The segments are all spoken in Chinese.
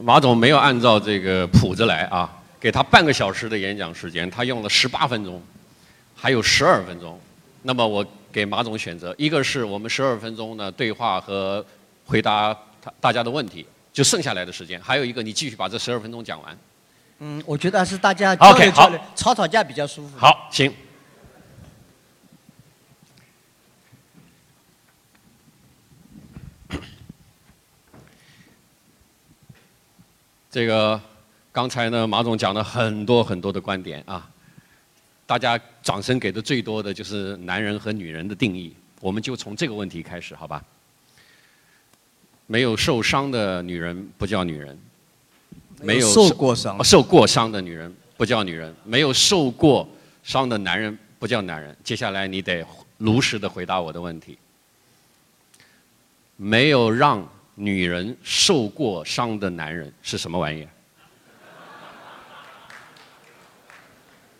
马总没有按照这个谱子来啊，给他半个小时的演讲时间，他用了十八分钟，还有十二分钟。那么我给马总选择，一个是我们十二分钟呢对话和回答他大家的问题，就剩下来的时间；还有一个你继续把这十二分钟讲完。嗯，我觉得还是大家交流交流好，吵吵架比较舒服。好，行。这个刚才呢，马总讲了很多很多的观点啊，大家掌声给的最多的就是男人和女人的定义，我们就从这个问题开始，好吧？没有受伤的女人不叫女人，没有受过伤哦受过伤的女人不叫女人，没有受过伤的男人不叫男人。接下来你得如实的回答我的问题。没有让女人受过伤的男人是什么玩意儿？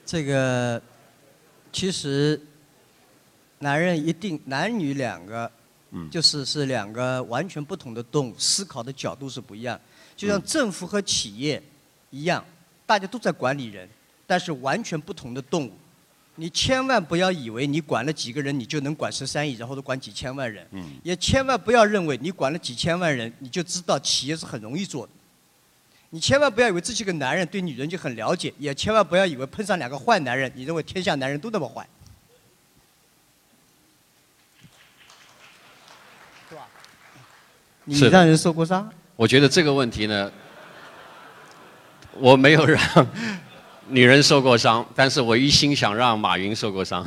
这个其实男人一定男女两个，嗯就是是两个完全不同的动物，思考的角度是不一样。就像政府和企业一样，大家都在管理人，但是完全不同的动物。你千万不要以为你管了几个人，你就能管十三亿，然后都管几千万人。嗯也千万不要认为你管了几千万人，你就知道企业是很容易做的。你千万不要以为自己个男人对女人就很了解，也千万不要以为碰上两个坏男人，你认为天下男人都那么坏。是吧？你让人受过伤？我觉得这个问题呢，我没有让女人受过伤，但是我一心想让马云受过伤。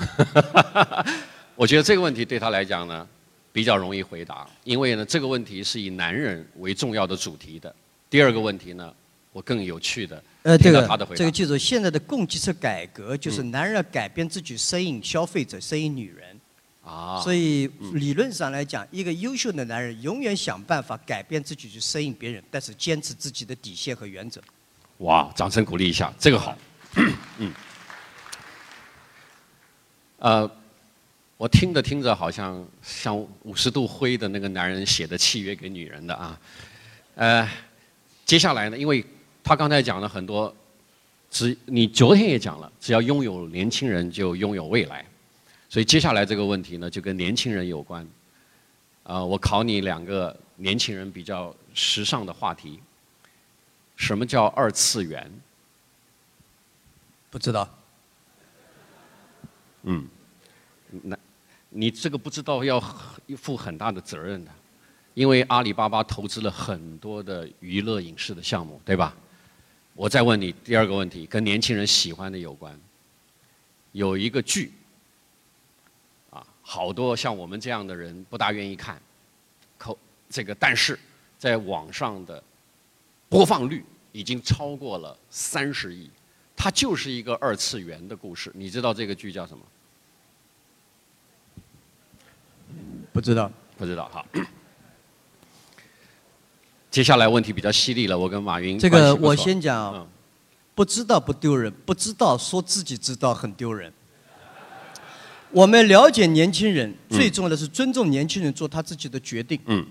我觉得这个问题对他来讲呢，比较容易回答，因为呢，这个问题是以男人为重要的主题的。第二个问题呢，我更有趣的呃，这个他的回答。这个记住，现在的供给侧改革就是男人要改变自己，适应消费者，适应女人。啊，所以理论上来讲，一个优秀的男人永远想办法改变自己去适应别人，但是坚持自己的底线和原则。哇，掌声鼓励一下，这个好。嗯，呃，我听着听着，好像像五十度灰的那个男人写的契约给女人的啊。呃，接下来呢，因为他刚才讲了很多，只你昨天也讲了，只要拥有年轻人就拥有未来，所以接下来这个问题呢，就跟年轻人有关。啊、我考你两个年轻人比较时尚的话题。什么叫二次元？不知道，嗯，那你这个不知道要负很大的责任的，因为阿里巴巴投资了很多的娱乐影视的项目，对吧？我再问你第二个问题，跟年轻人喜欢的有关。有一个剧，啊，好多像我们这样的人不大愿意看，可这个，但是在网上的播放率已经超过了三十亿，它就是一个二次元的故事。你知道这个剧叫什么？不知道。不知道，好。接下来问题比较犀利了，我跟马云这个我先讲嗯，不知道不丢人，不知道说自己知道很丢人。我们了解年轻人，嗯最重要的是尊重年轻人做他自己的决定。嗯。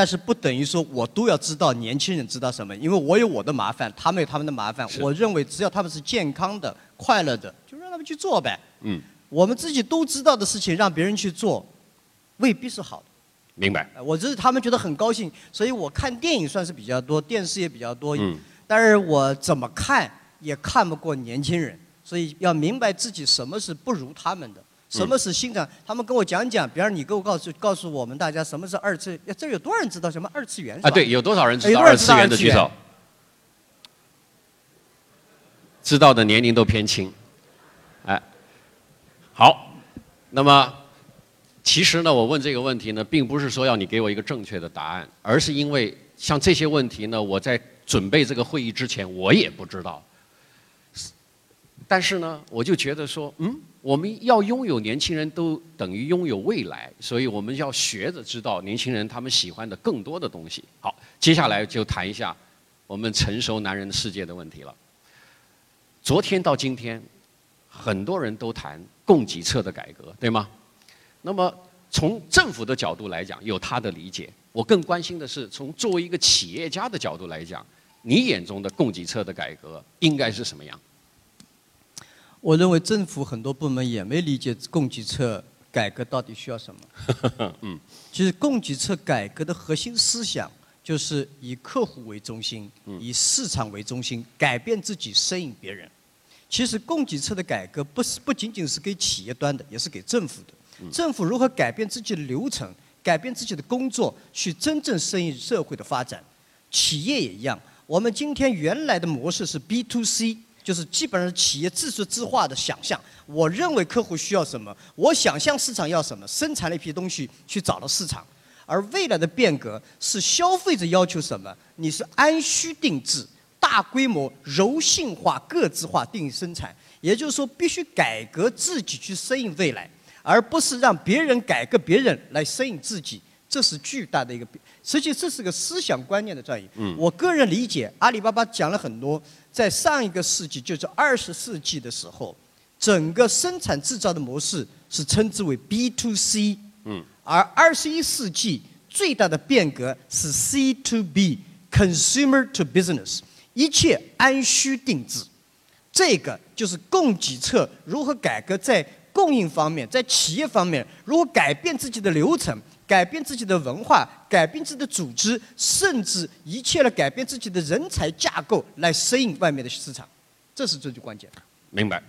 但是不等于说我都要知道年轻人知道什么，因为我有我的麻烦，他们有他们的麻烦。我认为只要他们是健康的、快乐的，就让他们去做呗。嗯，我们自己都知道的事情，让别人去做，未必是好的。明白。呃我这是他们觉得很高兴，所以我看电影算是比较多，电视也比较多。嗯但是我怎么看也看不过年轻人，所以要明白自己什么是不如他们的，什么是欣赏。他们跟我讲讲，比方你给我告诉告诉我们大家什么是二次，这有多少人知道什么二次元？啊，对，有多少人知道二次元的举手？知道的年龄都偏轻。哎，好，那么其实呢，我问这个问题呢，并不是说要你给我一个正确的答案，而是因为像这些问题呢，我在准备这个会议之前，我也不知道。但是呢，我就觉得说，嗯，我们要拥有年轻人都等于拥有未来，所以我们要学着知道年轻人他们喜欢的更多的东西。好，接下来就谈一下我们成熟男人的世界的问题了。昨天到今天，很多人都谈供给侧的改革，对吗？那么从政府的角度来讲，有他的理解。我更关心的是，从作为一个企业家的角度来讲，你眼中的供给侧的改革应该是什么样？我认为政府很多部门也没理解供给侧改革到底需要什么。嗯，其实供给侧改革的核心思想就是以客户为中心，以市场为中心，改变自己，适应别人。其实供给侧的改革不是不仅仅是给企业端的，也是给政府的。政府如何改变自己的流程，改变自己的工作，去真正适应社会的发展？企业也一样。我们今天原来的模式是 B to C。就是基本上企业自说自话的想象，我认为客户需要什么，我想象市场要什么，生产了一批东西去找到市场。而未来的变革是消费者要求什么，你是按需定制、大规模、柔性化、个制化定义生产。也就是说，必须改革自己去适应未来，而不是让别人改革别人来适应自己。这是巨大的一个，实际这是个思想观念的转移。我个人理解，阿里巴巴讲了很多。在上一个世纪，就是二十世纪的时候，整个生产制造的模式是称之为 B to C，嗯，而二十一世纪最大的变革是 C to B，Consumer to Business，一切按需定制，这个就是供给侧如何改革在供应方面，在企业方面如何改变自己的流程。改变自己的文化，改变自己的组织，甚至一切的改变自己的人才架构，来适应外面的市场，这是最最关键的。明白。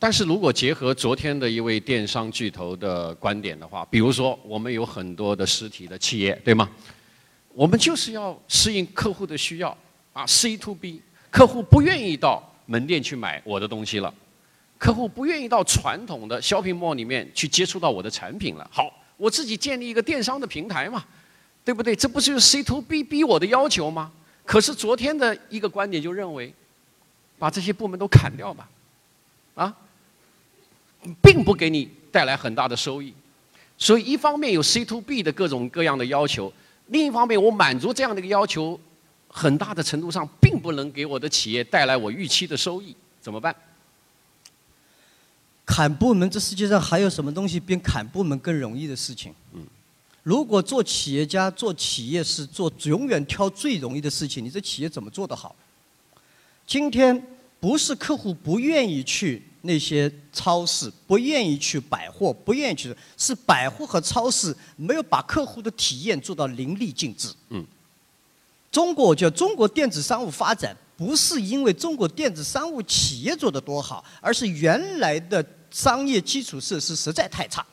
但是如果结合昨天的一位电商巨头的观点的话，比如说我们有很多的实体的企业，对吗？我们就是要适应客户的需要啊，C to B，客户不愿意到门店去买我的东西了，客户不愿意到传统的 shopping mall 里面去接触到我的产品了。好。我自己建立一个电商的平台嘛，对不对？这不就是 C to B 逼我的要求吗？可是昨天的一个观点就认为，把这些部门都砍掉吧，啊，并不给你带来很大的收益。所以一方面有 C to B 的各种各样的要求，另一方面我满足这样的一个要求，很大的程度上并不能给我的企业带来我预期的收益，怎么办？砍部门，这世界上还有什么东西比砍部门更容易的事情？嗯，如果做企业家、做企业是做永远挑最容易的事情，你这企业怎么做得好？今天不是客户不愿意去那些超市，不愿意去百货，不愿意去，是百货和超市没有把客户的体验做到淋漓尽致。嗯，中国叫中国电子商务发展，不是因为中国电子商务企业做得多好，而是原来的。商业基础设施实在太差，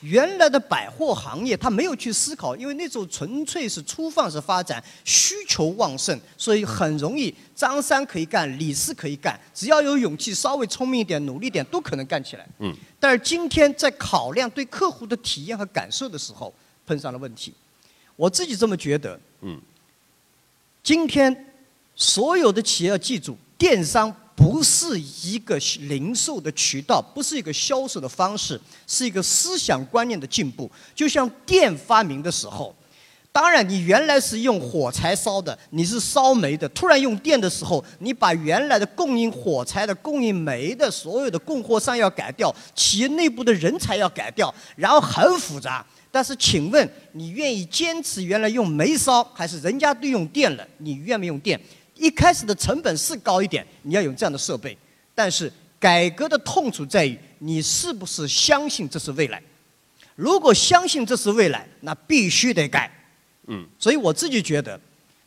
原来的百货行业他没有去思考，因为那时候纯粹是粗放式发展，需求旺盛，所以很容易张三可以干，李四可以干，只要有勇气，稍微聪明一点，努力点，都可能干起来。嗯。但是今天在考量对客户的体验和感受的时候，碰上了问题。我自己这么觉得。嗯。今天所有的企业要记住，电商。不是一个零售的渠道，不是一个销售的方式，是一个思想观念的进步。就像电发明的时候，当然你原来是用火柴烧的，你是烧煤的，突然用电的时候，你把原来的供应火柴的、供应煤的所有的供货商要改掉，企业内部的人才要改掉，然后很复杂。但是，请问你愿意坚持原来用煤烧，还是人家都用电了，你愿不愿意用电？一开始的成本是高一点，你要有这样的设备，但是改革的痛处在于你是不是相信这是未来？如果相信这是未来，那必须得改。嗯，所以我自己觉得，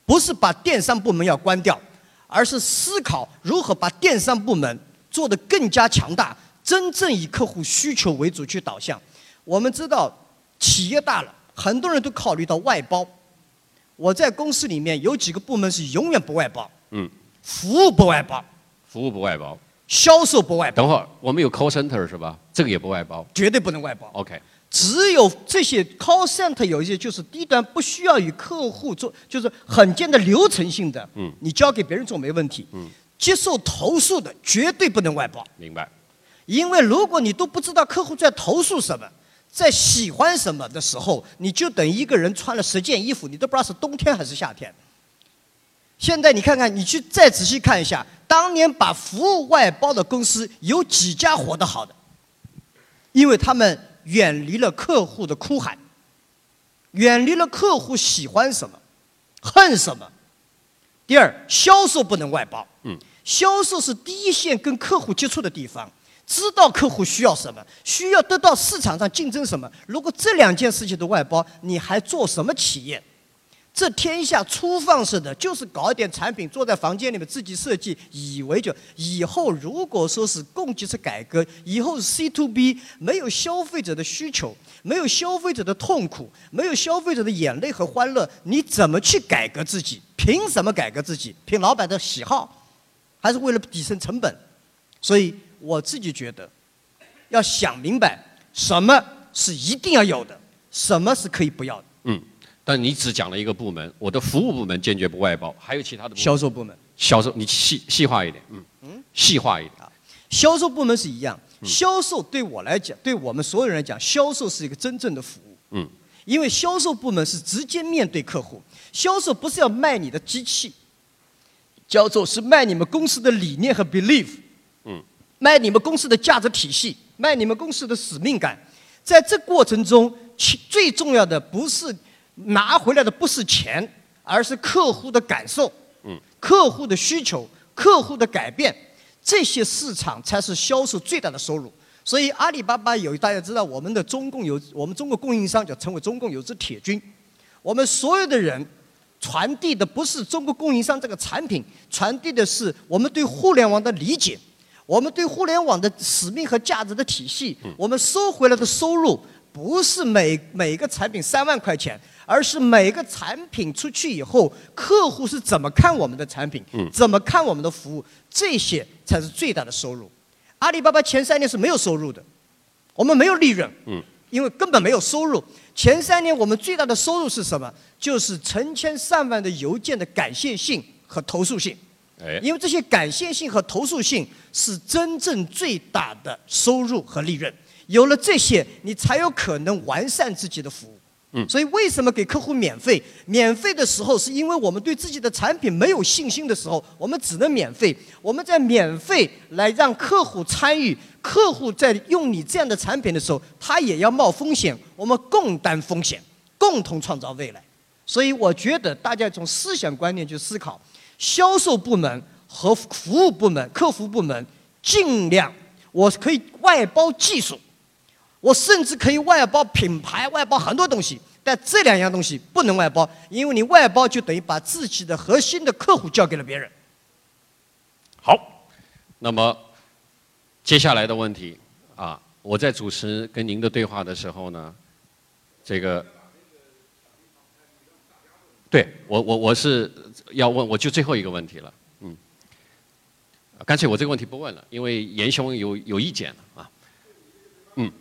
不是把电商部门要关掉，而是思考如何把电商部门做得更加强大，真正以客户需求为主去导向。我们知道，企业大了，很多人都考虑到外包。我在公司里面有几个部门是永远不外包，嗯，服务不外包，服务不外包，销售不外包。等会儿我们有 call center 是吧？这个也不外包，绝对不能外包。OK，只有这些 call center 有一些就是低端，不需要与客户做，就是很简单流程性的，嗯，你交给别人做没问题，嗯，接受投诉的绝对不能外包。明白。因为如果你都不知道客户在投诉什么。在喜欢什么的时候，你就等一个人穿了十件衣服，你都不知道是冬天还是夏天。现在你看看，你去再仔细看一下，当年把服务外包的公司有几家活得好的？因为他们远离了客户的哭喊，远离了客户喜欢什么、恨什么，第二，销售不能外包。嗯，销售是第一线跟客户接触的地方，知道客户需要什么，需要得到市场上竞争什么。如果这两件事情都外包，你还做什么企业？这天下粗放式的，就是搞点产品，坐在房间里面自己设计，以为就以后如果说是供给侧改革，以后是 C to B，没有消费者的需求，没有消费者的痛苦，没有消费者的眼泪和欢乐，你怎么去改革自己？凭什么改革自己？凭老板的喜好，还是为了提升成本？所以我自己觉得，要想明白什么是一定要有的，什么是可以不要的。嗯。但你只讲了一个部门，我的服务部门坚决不外包，还有其他的部门。销售部门。销售，你细细化一点，嗯嗯，细化一点。啊，销售部门是一样，销售对我来讲，对我们所有人来讲，销售是一个真正的服务。嗯。因为销售部门是直接面对客户，销售不是要卖你的机器，销售是卖你们公司的理念和 belief。嗯。卖你们公司的价值体系，卖你们公司的使命感，在这过程中，其最重要的不是。拿回来的不是钱，而是客户的感受，嗯，客户的需求，客户的改变，这些市场才是销售最大的收入。所以阿里巴巴有大家知道，我们的中共有我们中国供应商，就成为中共有支铁军。我们所有的人传递的不是中国供应商这个产品，传递的是我们对互联网的理解，我们对互联网的使命和价值的体系。我们收回来的收入不是每每个产品三万块钱。而是每个产品出去以后，客户是怎么看我们的产品，怎么看我们的服务，这些才是最大的收入。阿里巴巴前三年是没有收入的，我们没有利润，因为根本没有收入。前三年我们最大的收入是什么？就是成千上万的邮件的感谢信和投诉信。因为这些感谢信和投诉信是真正最大的收入和利润。有了这些，你才有可能完善自己的服务。所以为什么给客户免费？免费的时候是因为我们对自己的产品没有信心的时候，我们只能免费。我们在免费来让客户参与，客户在用你这样的产品的时候，他也要冒风险。我们共担风险，共同创造未来。所以我觉得大家从思想观念去思考，销售部门和服务部门、客服部门尽量，我可以外包技术。我甚至可以外包品牌，外包很多东西，但这两样东西不能外包，因为你外包就等于把自己的核心的客户交给了别人。好，那么接下来的问题啊，我在主持跟您的对话的时候呢，这个，对我我我是要问，我就最后一个问题了，嗯，干脆我这个问题不问了，因为严兄有有意见了啊，嗯。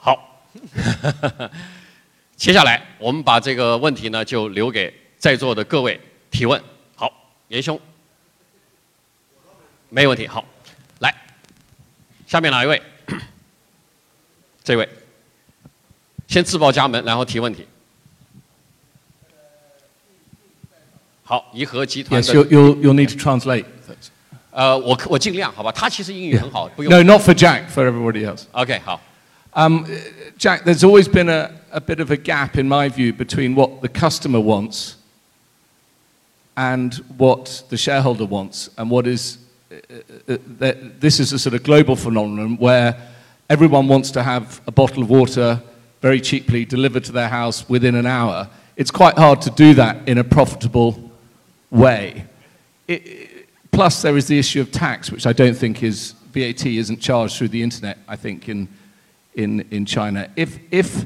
好，接下来我们把这个问题呢，就留给在座的各位提问。好，严兄，没问题。好，来，下面哪一位？这位，先自报家门，然后提问题。好，颐和集团的。Yes, you you you need to translate. 呃，我我尽量，好吧？他其实英语很好，不用。No, not for Jack, for everybody else. OK，好。Um, Jack, there's always been a, a bit of a gap, in my view, between what the customer wants and what the shareholder wants, and what is uh, uh, uh this is a sort of global phenomenon where everyone wants to have a bottle of water very cheaply delivered to their house within an hour. It's quite hard to do that in a profitable way. It, plus, there is the issue of tax, which I don't think is VAT isn't charged through the internet. I think in in, in China. If, if,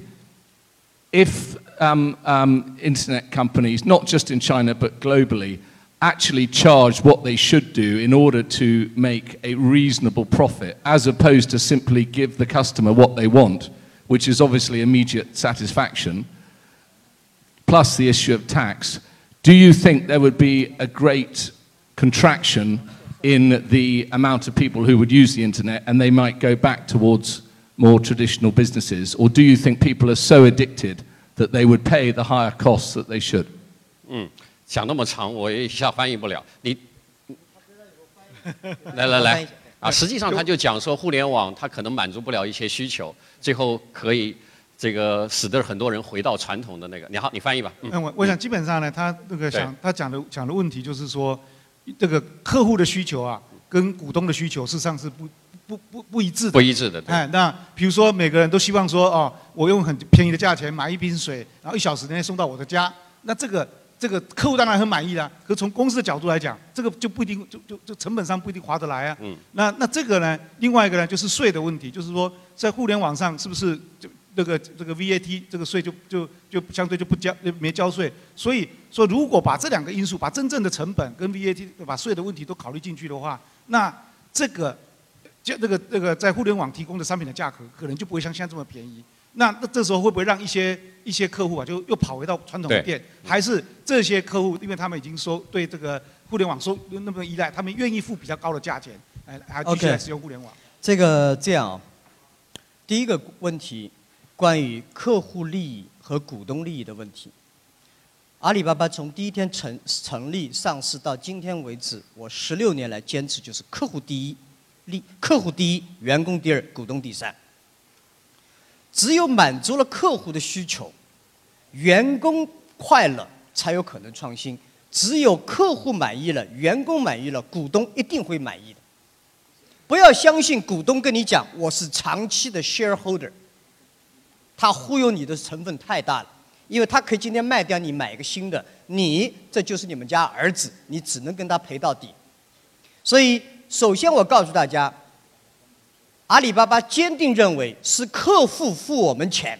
if um, um, internet companies, not just in China but globally, actually charge what they should do in order to make a reasonable profit, as opposed to simply give the customer what they want, which is obviously immediate satisfaction, plus the issue of tax, do you think there would be a great contraction in the amount of people who would use the internet and they might go back towards more traditional businesses? Or do you think people are so addicted that they would pay the higher costs that they should? 嗯，讲那么长，我一下翻译不了。你来来来啊，实际上他就讲说，互联网它可能满足不了一些需求，最后可以 这个使得很多人回到传统的那个。你好，你翻译吧。嗯我我想基本上呢，他那个对想他讲的讲的问题就是说，这个客户的需求啊，跟股东的需求事实上是不不不不一致的不。一致的，哎，那比如说每个人都希望说，哦，我用很便宜的价钱买一瓶水，然后一小时内送到我的家，那这个这个客户当然很满意啦。可从公司的角度来讲，这个就不一定就就就成本上不一定划得来啊。嗯。那那这个呢，另外一个呢就是税的问题，就是说在互联网上是不是就这个这个 VAT 这个税就就就相对就不交就没交税，所以说如果把这两个因素，把真正的成本跟 VAT 把税的问题都考虑进去的话，那这个就这个这个在互联网提供的商品的价格可能就不会像现在这么便宜。那那这时候会不会让一些一些客户啊，就又跑回到传统的店？还是这些客户，因为他们已经收对这个互联网收那么依赖，他们愿意付比较高的价钱，哎，还继续来使用互联网？这个这样啊，第一个问题，关于客户利益和股东利益的问题。阿里巴巴从第一天成成立上市到今天为止，我十六年来坚持就是客户第一，利客户第一，员工第二，股东第三。只有满足了客户的需求，员工快乐才有可能创新。只有客户满意了，员工满意了，股东一定会满意的。不要相信股东跟你讲我是长期的 shareholder，他忽悠你的成分太大了，因为他可以今天卖掉你买一个新的，你这就是你们家儿子，你只能跟他赔到底。所以，首先我告诉大家，阿里巴巴坚定认为是客户付我们钱，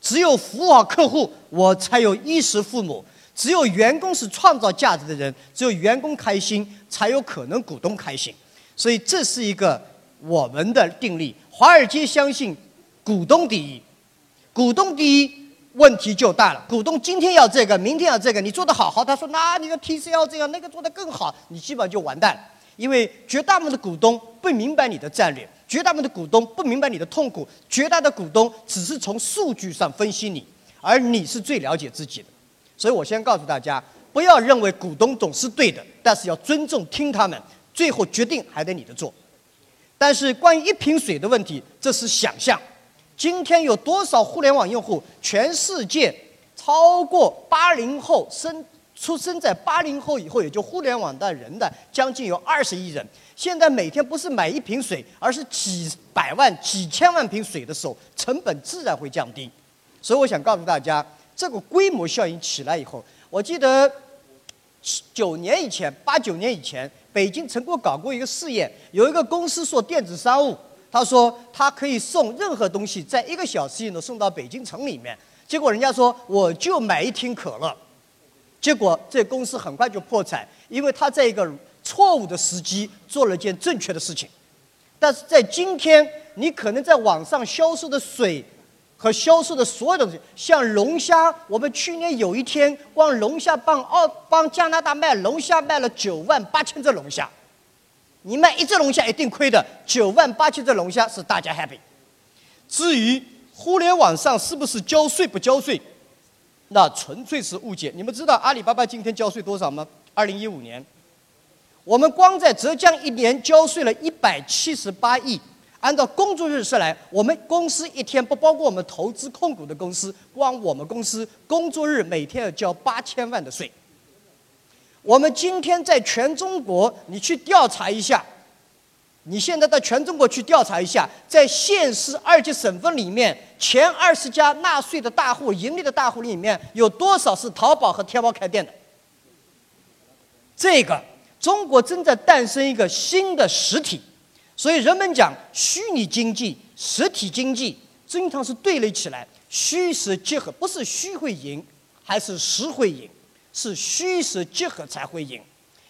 只有服务好客户，我才有衣食父母。只有员工是创造价值的人，只有员工开心，才有可能股东开心。所以这是一个我们的定力。华尔街相信股东第一，股东第一，问题就大了。股东今天要这个，明天要这个，你做得好好，他说那你的 TCL 这样，那个做得更好，你基本上就完蛋了。因为绝大部分的股东不明白你的战略，绝大部分的股东不明白你的痛苦，绝大的股东只是从数据上分析你，而你是最了解自己的。所以我先告诉大家，不要认为股东总是对的，但是要尊重听他们，最后决定还得你的做。但是关于一瓶水的问题，这是想象。今天有多少互联网用户？全世界超过八零后生出生在八零后以后，也就互联网的人的将近有二十亿人。现在每天不是买一瓶水，而是几百万、几千万瓶水的时候，成本自然会降低。所以我想告诉大家，这个规模效应起来以后，我记得九年以前、八九年以前，北京曾过搞过一个试验，有一个公司做电子商务，他说他可以送任何东西，在一个小时以内送到北京城里面。结果人家说我就买一听可乐，结果这公司很快就破产，因为他在一个错误的时机做了件正确的事情。但是在今天，你可能在网上销售的水和销售的所有东西，像龙虾，我们去年有一天光龙虾帮澳帮加拿大卖龙虾卖了九万八千只龙虾，你卖一只龙虾一定亏的，九万八千只龙虾是大家 happy。至于互联网上是不是交税不交税，那纯粹是误解。你们知道阿里巴巴今天交税多少吗？二零一五年，我们光在浙江一年交税了一百七十八亿。按照工作日算来，我们公司一天不包括我们投资控股的公司，光我们公司工作日每天要交八千万的税。我们今天在全中国，你去调查一下，你现在到全中国去调查一下，在县市二级省份里面，前二十家纳税的大户、盈利的大户里面，有多少是淘宝和天猫开店的？这个中国正在诞生一个新的实体。所以人们讲虚拟经济、实体经济经常是对立起来，虚实结合，不是虚会赢，还是实会赢，是虚实结合才会赢。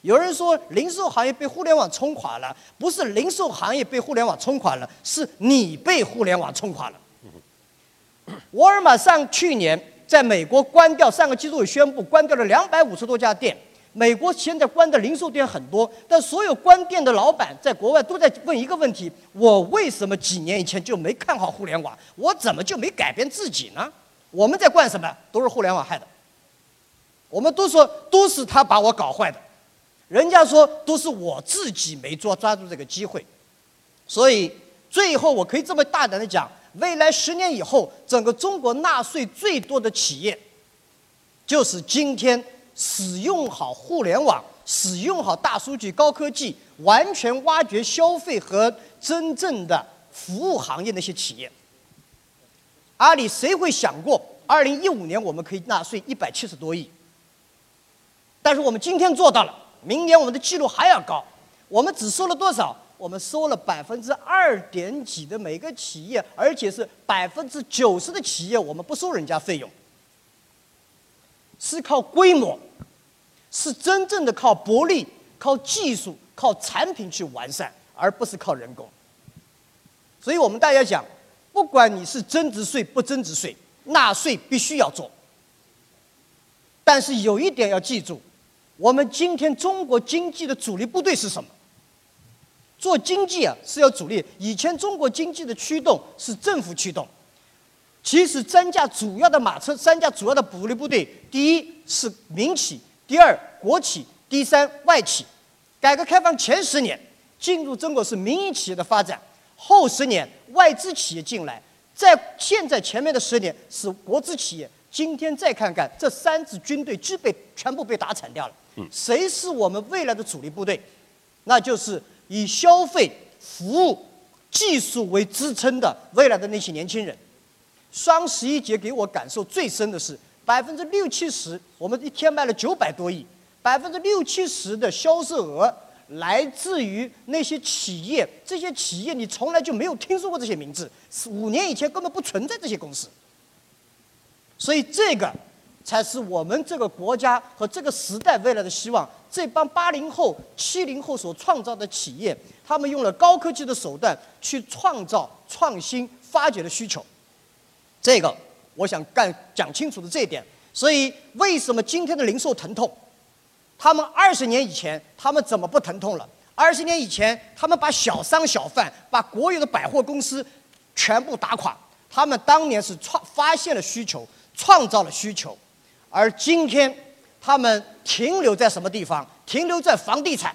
有人说零售行业被互联网冲垮了，不是零售行业被互联网冲垮了，是你被互联网冲垮了。沃尔玛上去年在美国关掉，上个季度宣布关掉了两百五十多家店。美国现在关的零售店很多，但所有关店的老板在国外都在问一个问题：我为什么几年以前就没看好互联网？我怎么就没改变自己呢？我们在干什么？都是互联网害的。我们都说都是他把我搞坏的，人家说都是我自己没抓抓住这个机会。所以最后我可以这么大胆的讲，未来十年以后，整个中国纳税最多的企业，就是今天使用好互联网、使用好大数据、高科技，完全挖掘消费和真正的服务行业那些企业。阿里谁会想过，二零一五年我们可以纳税一百七十多亿？但是我们今天做到了，明年我们的记录还要高。我们只收了多少？我们收了百分之二点几的每个企业，而且是百分之九十的企业我们不收人家费用，是靠规模，是真正的靠薄利、靠技术、靠产品去完善，而不是靠人工。所以我们大家讲，不管你是增值税不增值税，纳税必须要做。但是有一点要记住，我们今天中国经济的主力部队是什么？做经济啊是要主力。以前中国经济的驱动是政府驱动，其实三驾主要的马车，三驾主要的主力部队，第一是民企，第二国企，第三外企。改革开放前十年进入中国是民营企业的发展，后十年外资企业进来，在现在前面的十年是国资企业。今天再看看这三支军队，基本全部被打惨掉了。谁是我们未来的主力部队？那就是。以消费、服务、技术为支撑的未来的那些年轻人，双十一节给我感受最深的是，百分之六七十，我们一天卖了九百多亿，百分之六七十的销售额来自于那些企业，这些企业你从来就没有听说过这些名字，五年以前根本不存在这些公司，所以这个。才是我们这个国家和这个时代未来的希望。这帮八零后、七零后所创造的企业，他们用了高科技的手段去创造创新、发掘的需求。这个我想干讲清楚的这一点。所以，为什么今天的零售疼痛？他们二十年以前，他们怎么不疼痛了？二十年以前，他们把小商小贩、把国有的百货公司全部打垮。他们当年是创发现了需求，创造了需求。而今天，他们停留在什么地方？停留在房地产，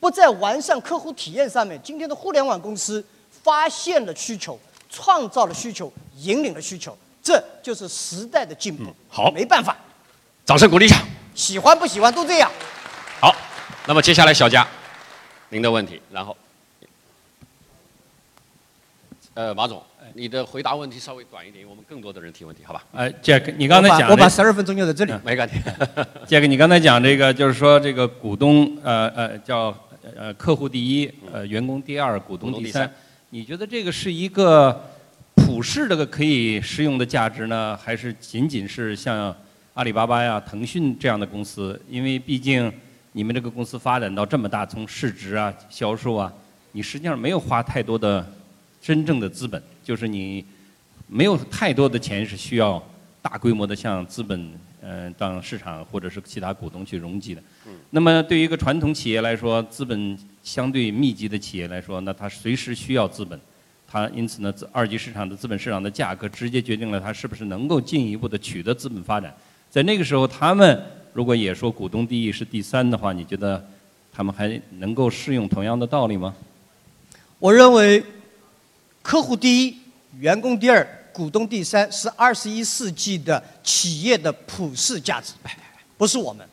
不在完善客户体验上面。今天的互联网公司发现了需求，创造了需求，引领了需求，这就是时代的进步。好，没办法，掌声鼓励一下。喜欢不喜欢都这样。好，那么接下来小佳，您的问题，然后，呃，马总。你的回答问题稍微短一点，我们更多的人提问题，好吧？呃，Jack，你刚才讲，我把十二分钟用在这里，没问题。Jack，你刚才讲这个，就是说这个股东，呃呃，叫呃客户第一，呃员工第二，股东第三。你觉得这个是一个普世的可以适用的价值呢，还是仅仅是像阿里巴巴呀、腾讯这样的公司？因为毕竟你们这个公司发展到这么大，从市值啊、销售啊，你实际上没有花太多的真正的资本。就是你没有太多的钱是需要大规模的向资本，呃，当市场或者是其他股东去融集的。那么对于一个传统企业来说，资本相对密集的企业来说，那它随时需要资本，它因此呢，二级市场的资本市场的价格直接决定了它是不是能够进一步的取得资本发展。在那个时候，他们如果也说股东第一是第三的话，你觉得他们还能够适用同样的道理吗？我认为。客户第一，员工第二，股东第三，是二十一世纪的企业的普世价值，不是我们。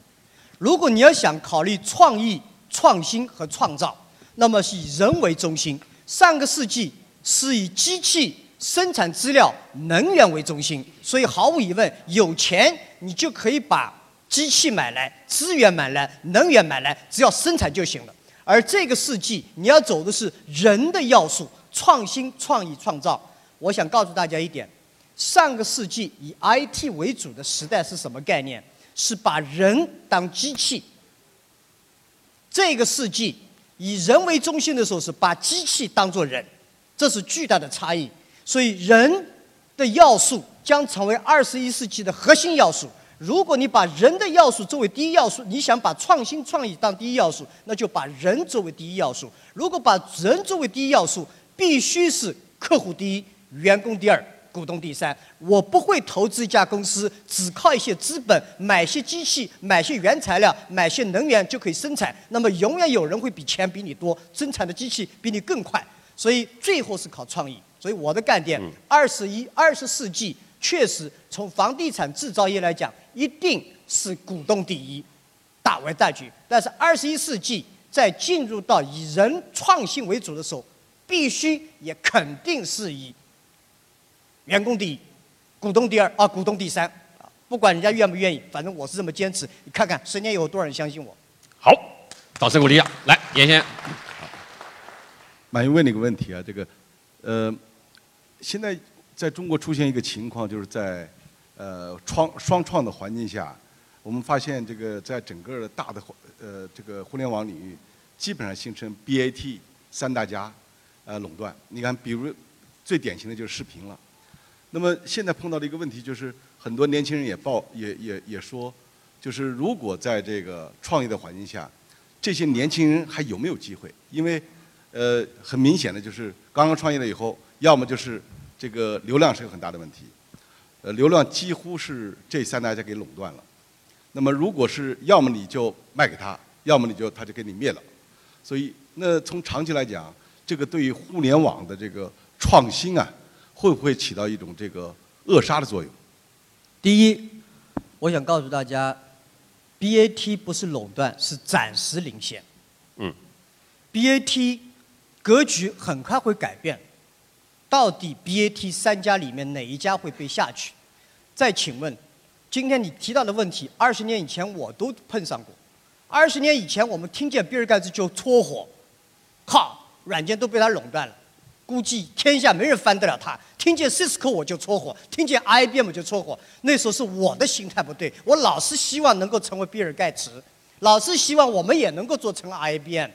如果你要想考虑创意、创新和创造，那么是以人为中心。上个世纪是以机器、生产资料、能源为中心，所以毫无疑问，有钱你就可以把机器买来、资源买来、能源买来，只要生产就行了。而这个世纪，你要走的是人的要素。创新、创意、创造，我想告诉大家一点：上个世纪以 IT 为主的时代是什么概念？是把人当机器。这个世纪以人为中心的时候，是把机器当作人，这是巨大的差异。所以，人的要素将成为二十一世纪的核心要素。如果你把人的要素作为第一要素，你想把创新创意当第一要素，那就把人作为第一要素。如果把人作为第一要素，必须是客户第一，员工第二，股东第三。我不会投资一家公司，只靠一些资本买些机器、买些原材料、买些能源就可以生产。那么永远有人会比钱比你多，生产的机器比你更快。所以最后是靠创意。所以我的概念，二十一、二十世纪确实从房地产制造业来讲，一定是股东第一，大为大局。但是二十一世纪在进入到以人创新为主的时候，必须也肯定是以员工第一，股东第二啊，股东第三啊，不管人家愿不愿意，反正我是这么坚持。你看看十年以后多少人相信我？好，掌声鼓励啊！来，严先生，马云问你个问题啊，这个，呃，现在在中国出现一个情况，就是在呃创双创的环境下，我们发现这个在整个的大的呃这个互联网领域，基本上形成 BAT 三大家呃垄断。你看，比如最典型的就是视频了。那么现在碰到的一个问题就是，很多年轻人也报也也也说，就是如果在这个创业的环境下，这些年轻人还有没有机会？因为呃，很明显的就是刚刚创业了以后，要么就是这个流量是个很大的问题，呃，流量几乎是这三大家给垄断了。那么如果是要么你就卖给他，要么你就他就给你灭了。所以那从长期来讲，这个对于互联网的这个创新啊，会不会起到一种这个扼杀的作用？第一，我想告诉大家，BAT 不是垄断，是暂时领先。嗯，BAT。格局很快会改变，到底 BAT 三家里面哪一家会被下去？再请问，今天你提到的问题，二十年以前我都碰上过。二十年以前我们听见比尔盖茨就搓火，靠，软件都被他垄断了，估计天下没人翻得了他。听见 Cisco 我就搓火，听见 IBM 就搓火。那时候是我的心态不对，我老是希望能够成为比尔盖茨，老是希望我们也能够做成 IBM。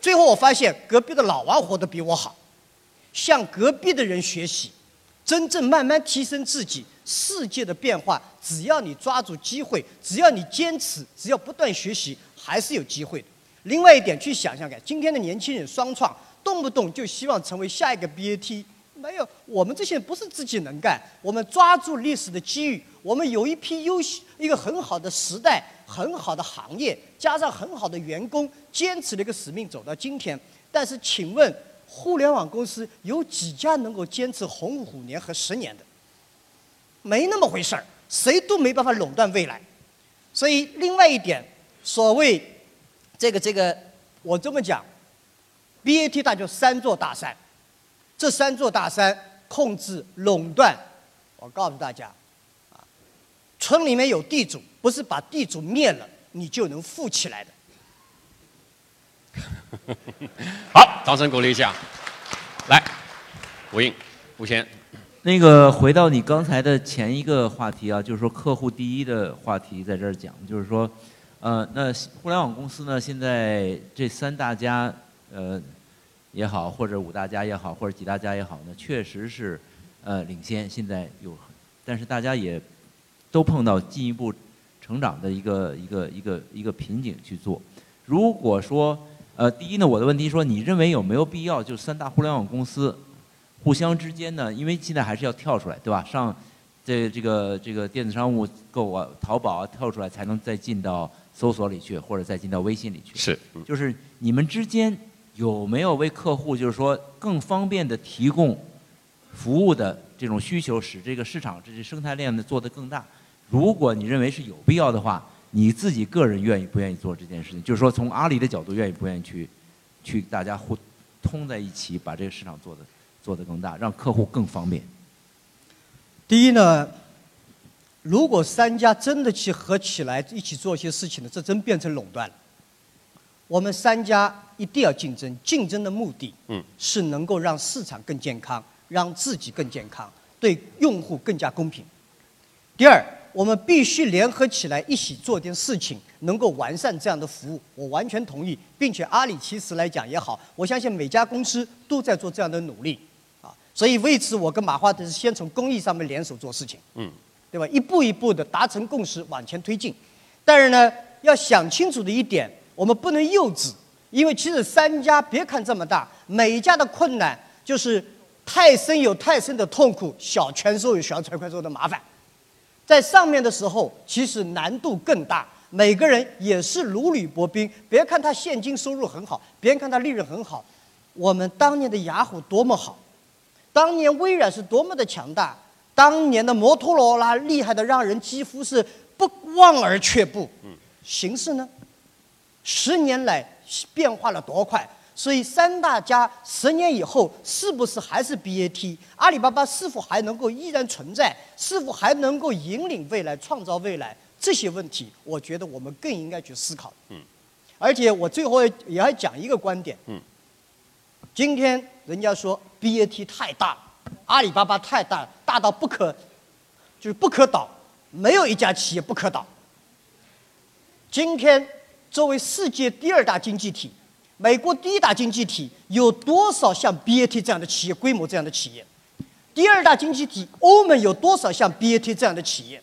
最后我发现隔壁的老王活得比我好，向隔壁的人学习，真正慢慢提升自己。世界的变化，只要你抓住机会，只要你坚持，只要不断学习，还是有机会的。另外一点，去想想看，今天的年轻人双创，动不动就希望成为下一个 BAT。没有，我们这些人不是自己能干，我们抓住历史的机遇，我们有一批优秀，一个很好的时代，很好的行业，加上很好的员工，坚持了一个使命走到今天。但是，请问，互联网公司有几家能够坚持红五年和十年的？没那么回事儿，谁都没办法垄断未来。所以，另外一点，所谓这个这个，我这么讲，BAT 大就三座大山。这三座大山控制垄断，我告诉大家，啊，村里面有地主，不是把地主灭了你就能富起来的。好，掌声鼓励一下。来，吴英，吴先。那个回到你刚才的前一个话题啊，就是说客户第一的话题，在这儿讲，就是说，呃，那互联网公司呢，现在这三大家，呃。也好，或者五大家也好，或者几大家也好呢，确实是，呃，领先。现在有，但是大家也都碰到进一步成长的一个一个一个一个瓶颈去做。如果说，呃，第一呢，我的问题说，你认为有没有必要，就三大互联网公司互相之间呢？因为现在还是要跳出来，对吧？上这这个这个电子商务购啊，淘宝啊，跳出来才能再进到搜索里去，或者再进到微信里去。是，就是你们之间。有没有为客户就是说更方便的提供服务的这种需求，使这个市场这些生态链呢做得更大？如果你认为是有必要的话，你自己个人愿意不愿意做这件事情？就是说从阿里的角度愿意不愿意去去大家互通在一起，把这个市场做得做得更大，让客户更方便。第一呢，如果三家真的去合起来一起做一些事情呢，这真变成垄断了。我们三家。一定要竞争，竞争的目的，嗯，是能够让市场更健康，让自己更健康，对用户更加公平。第二，我们必须联合起来，一起做点事情，能够完善这样的服务。我完全同意，并且阿里其实来讲也好，我相信每家公司都在做这样的努力，啊，所以为此我跟马化腾是先从公益上面联手做事情，嗯，对吧？一步一步的达成共识，往前推进。但是呢，要想清楚的一点，我们不能幼稚。因为其实三家别看这么大，每一家的困难就是太深有太深的痛苦，小权受有小财快受的麻烦。在上面的时候，其实难度更大，每个人也是如履薄冰。别看他现金收入很好，别看他利润很好，我们当年的雅虎多么好，当年微软是多么的强大，当年的摩托罗拉厉害的让人几乎是不望而却步。形势呢？十年来变化了多快？所以三大家十年以后是不是还是 BAT？阿里巴巴是否还能够依然存在？是否还能够引领未来、创造未来？这些问题，我觉得我们更应该去思考。嗯。而且我最后也要讲一个观点。嗯。今天人家说 BAT 太大了，阿里巴巴太大了，大到不可，就是不可倒，没有一家企业不可倒。今天作为世界第二大经济体。美国第一大经济体有多少像 BAT 这样的企业规模这样的企业？第二大经济体欧盟有多少像 BAT 这样的企业？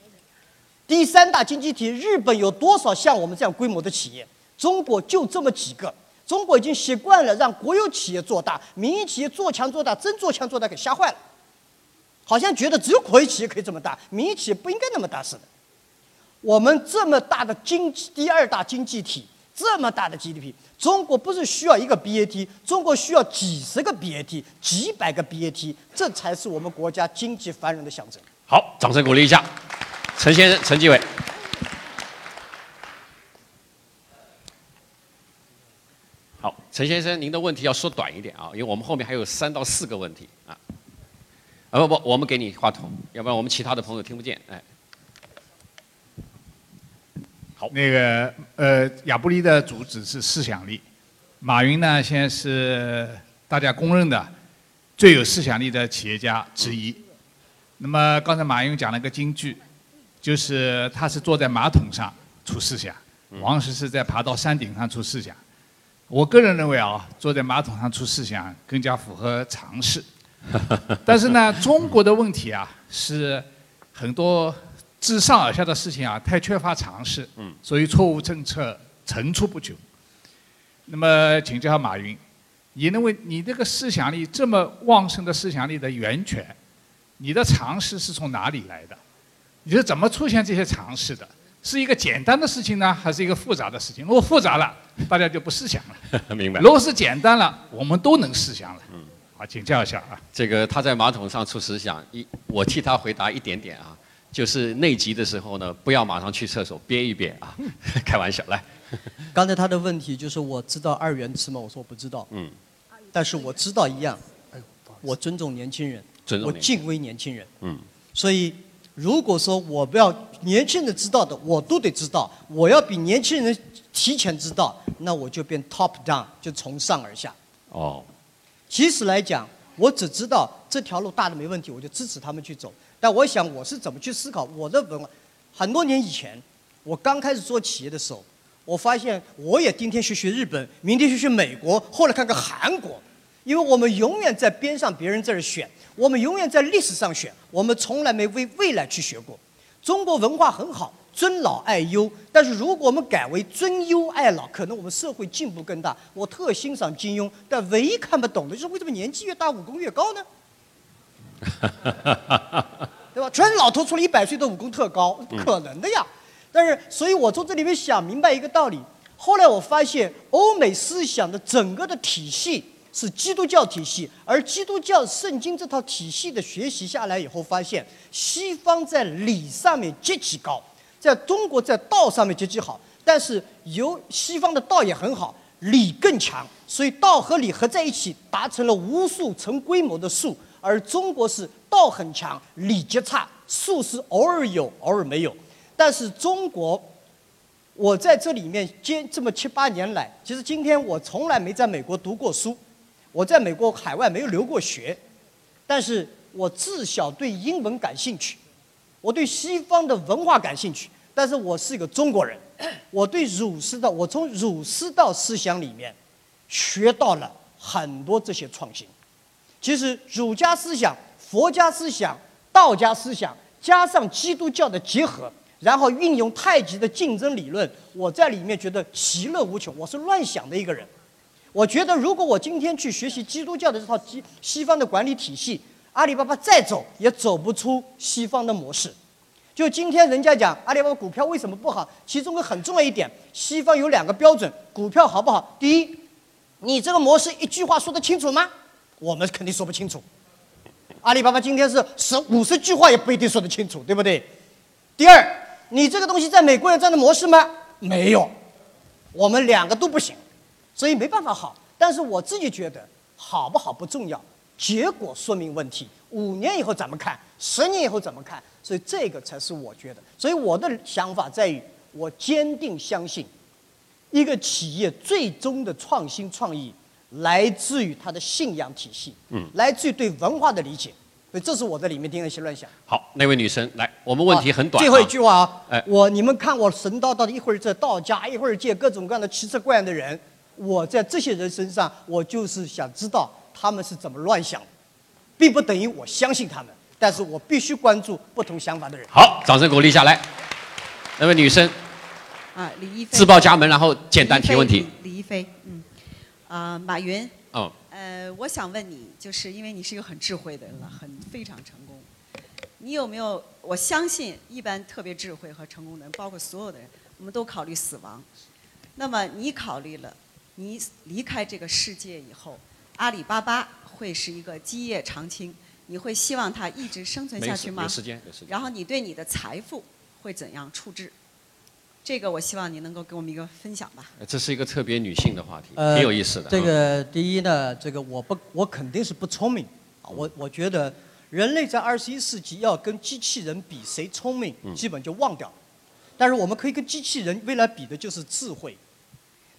第三大经济体日本有多少像我们这样规模的企业？中国就这么几个。中国已经习惯了让国有企业做大，民营企业做强做大，真做强做大给吓坏了。好像觉得只有国有企业可以这么大，民营企业不应该那么大似的。我们这么大的经济第二大经济体。这么大的 GDP，中国不是需要一个 BAT，中国需要几十个 BAT，几百个 BAT，这才是我们国家经济繁荣的象征。好，掌声鼓励一下，陈先生，陈继伟。好，陈先生，您的问题要说短一点啊，因为我们后面还有三到四个问题啊。啊不不，我们给你话筒，要不然我们其他的朋友听不见，哎。那个呃，亚布力的主旨是思想力，马云呢现在是大家公认的最有思想力的企业家之一。那么刚才马云讲了个金句，就是他是坐在马桶上出思想，王石是在爬到山顶上出思想。我个人认为啊，坐在马桶上出思想更加符合常识。但是呢，中国的问题啊是很多。自上而下的事情啊，太缺乏常识，所以错误政策层出不穷。那么，请教下马云，你认为你这个思想力这么旺盛的思想力的源泉，你的常识是从哪里来的？你是怎么出现这些常识的？是一个简单的事情呢，还是一个复杂的事情？如果复杂了，大家就不思想了。明白。如果是简单了，我们都能思想了。嗯。好，请教一下啊。这个他在马桶上出思想，一我替他回答一点点啊。就是内急的时候呢，不要马上去厕所，憋一憋啊，开玩笑来。刚才他的问题就是我知道二元词吗？我说我不知道。嗯。但是我知道一样，我尊重年轻人，我敬畏年轻人。嗯。所以如果说我不要年轻人知道的，我都得知道，我要比年轻人提前知道，那我就变 top down，就从上而下。哦。其实来讲，我只知道这条路大的没问题，我就支持他们去走。但我想我是怎么去思考我的文化？很多年以前，我刚开始做企业的时候，我发现我也今天学学日本，明天学学美国，后来看看韩国，因为我们永远在边上别人这儿选，我们永远在历史上选，我们从来没为未来去学过。中国文化很好，尊老爱幼，但是如果我们改为尊优爱老，可能我们社会进步更大。我特欣赏金庸，但唯一看不懂的就是为什么年纪越大武功越高呢？对吧？全是老头出了一百岁的武功特高，不可能的呀。但是，所以我从这里面想明白一个道理。后来我发现，欧美思想的整个的体系是基督教体系，而基督教圣经这套体系的学习下来以后，发现西方在理上面极其高，在中国在道上面极其好。但是由西方的道也很好，理更强，所以道和理合在一起，达成了无数成规模的数。而中国是道很强，礼极差，术是偶尔有，偶尔没有。但是中国，我在这里面接这么七八年来，其实今天我从来没在美国读过书，我在美国海外没有留过学，但是我自小对英文感兴趣，我对西方的文化感兴趣。但是我是一个中国人，我对儒释道，我从儒释道思想里面学到了很多这些创新。其实儒家思想、佛家思想、道家思想，加上基督教的结合，然后运用太极的竞争理论，我在里面觉得其乐无穷。我是乱想的一个人，我觉得如果我今天去学习基督教的这套西西方的管理体系，阿里巴巴再走也走不出西方的模式。就今天人家讲阿里巴巴股票为什么不好，其中个很重要一点，西方有两个标准，股票好不好？第一，你这个模式一句话说得清楚吗？我们肯定说不清楚，阿里巴巴今天是十五十句话也不一定说得清楚，对不对？第二，你这个东西在美国有这样的模式吗？没有，我们两个都不行，所以没办法好。但是我自己觉得好不好不重要，结果说明问题。五年以后怎么看？十年以后怎么看？所以这个才是我觉得。所以我的想法在于，我坚定相信，一个企业最终的创新创意来自于他的信仰体系，嗯来自于对文化的理解。所以这是我在里面听了一些乱想。好，那位女生来，我们问题很短、啊。最后一句话啊，哎我你们看我神叨叨的，一会儿这道家，一会儿见各种各样的奇奇怪怪的人，我在这些人身上，我就是想知道他们是怎么乱想的，并不等于我相信他们，但是我必须关注不同想法的人。好，掌声鼓励下来。那位女生啊，李一飞。自报家门，然后简单提问题。李李一飞，嗯，啊、马云，哦，呃，我想问你，就是因为你是一个很智慧的人了，很非常成功，你有没有？我相信一般特别智慧和成功的人，包括所有的人，我们都考虑死亡。那么你考虑了，你离开这个世界以后，阿里巴巴会是一个基业长青，你会希望它一直生存下去吗？有时间，时间。然后你对你的财富会怎样处置？这个我希望你能够给我们一个分享吧。这是一个特别女性的话题，呃挺有意思的。这个第一呢，这个我不，我肯定是不聪明啊。我我觉得人类在二十一世纪要跟机器人比谁聪明，嗯基本就忘掉了。但是我们可以跟机器人未来比的就是智慧。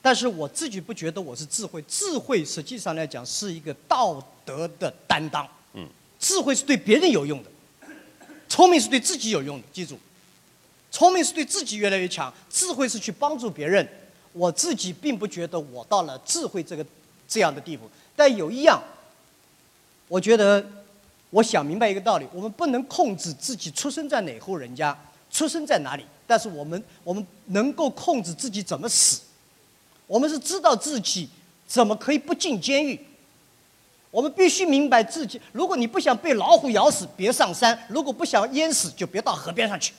但是我自己不觉得我是智慧，智慧实际上来讲是一个道德的担当。嗯，智慧是对别人有用的，聪明是对自己有用的。记住，聪明是对自己越来越强，智慧是去帮助别人。我自己并不觉得我到了智慧这个这样的地步，但有一样，我觉得我想明白一个道理：我们不能控制自己出生在哪户人家，出生在哪里，但是我们我们能够控制自己怎么死。我们是知道自己怎么可以不进监狱。我们必须明白自己，如果你不想被老虎咬死，别上山；如果不想淹死，就别到河边上去。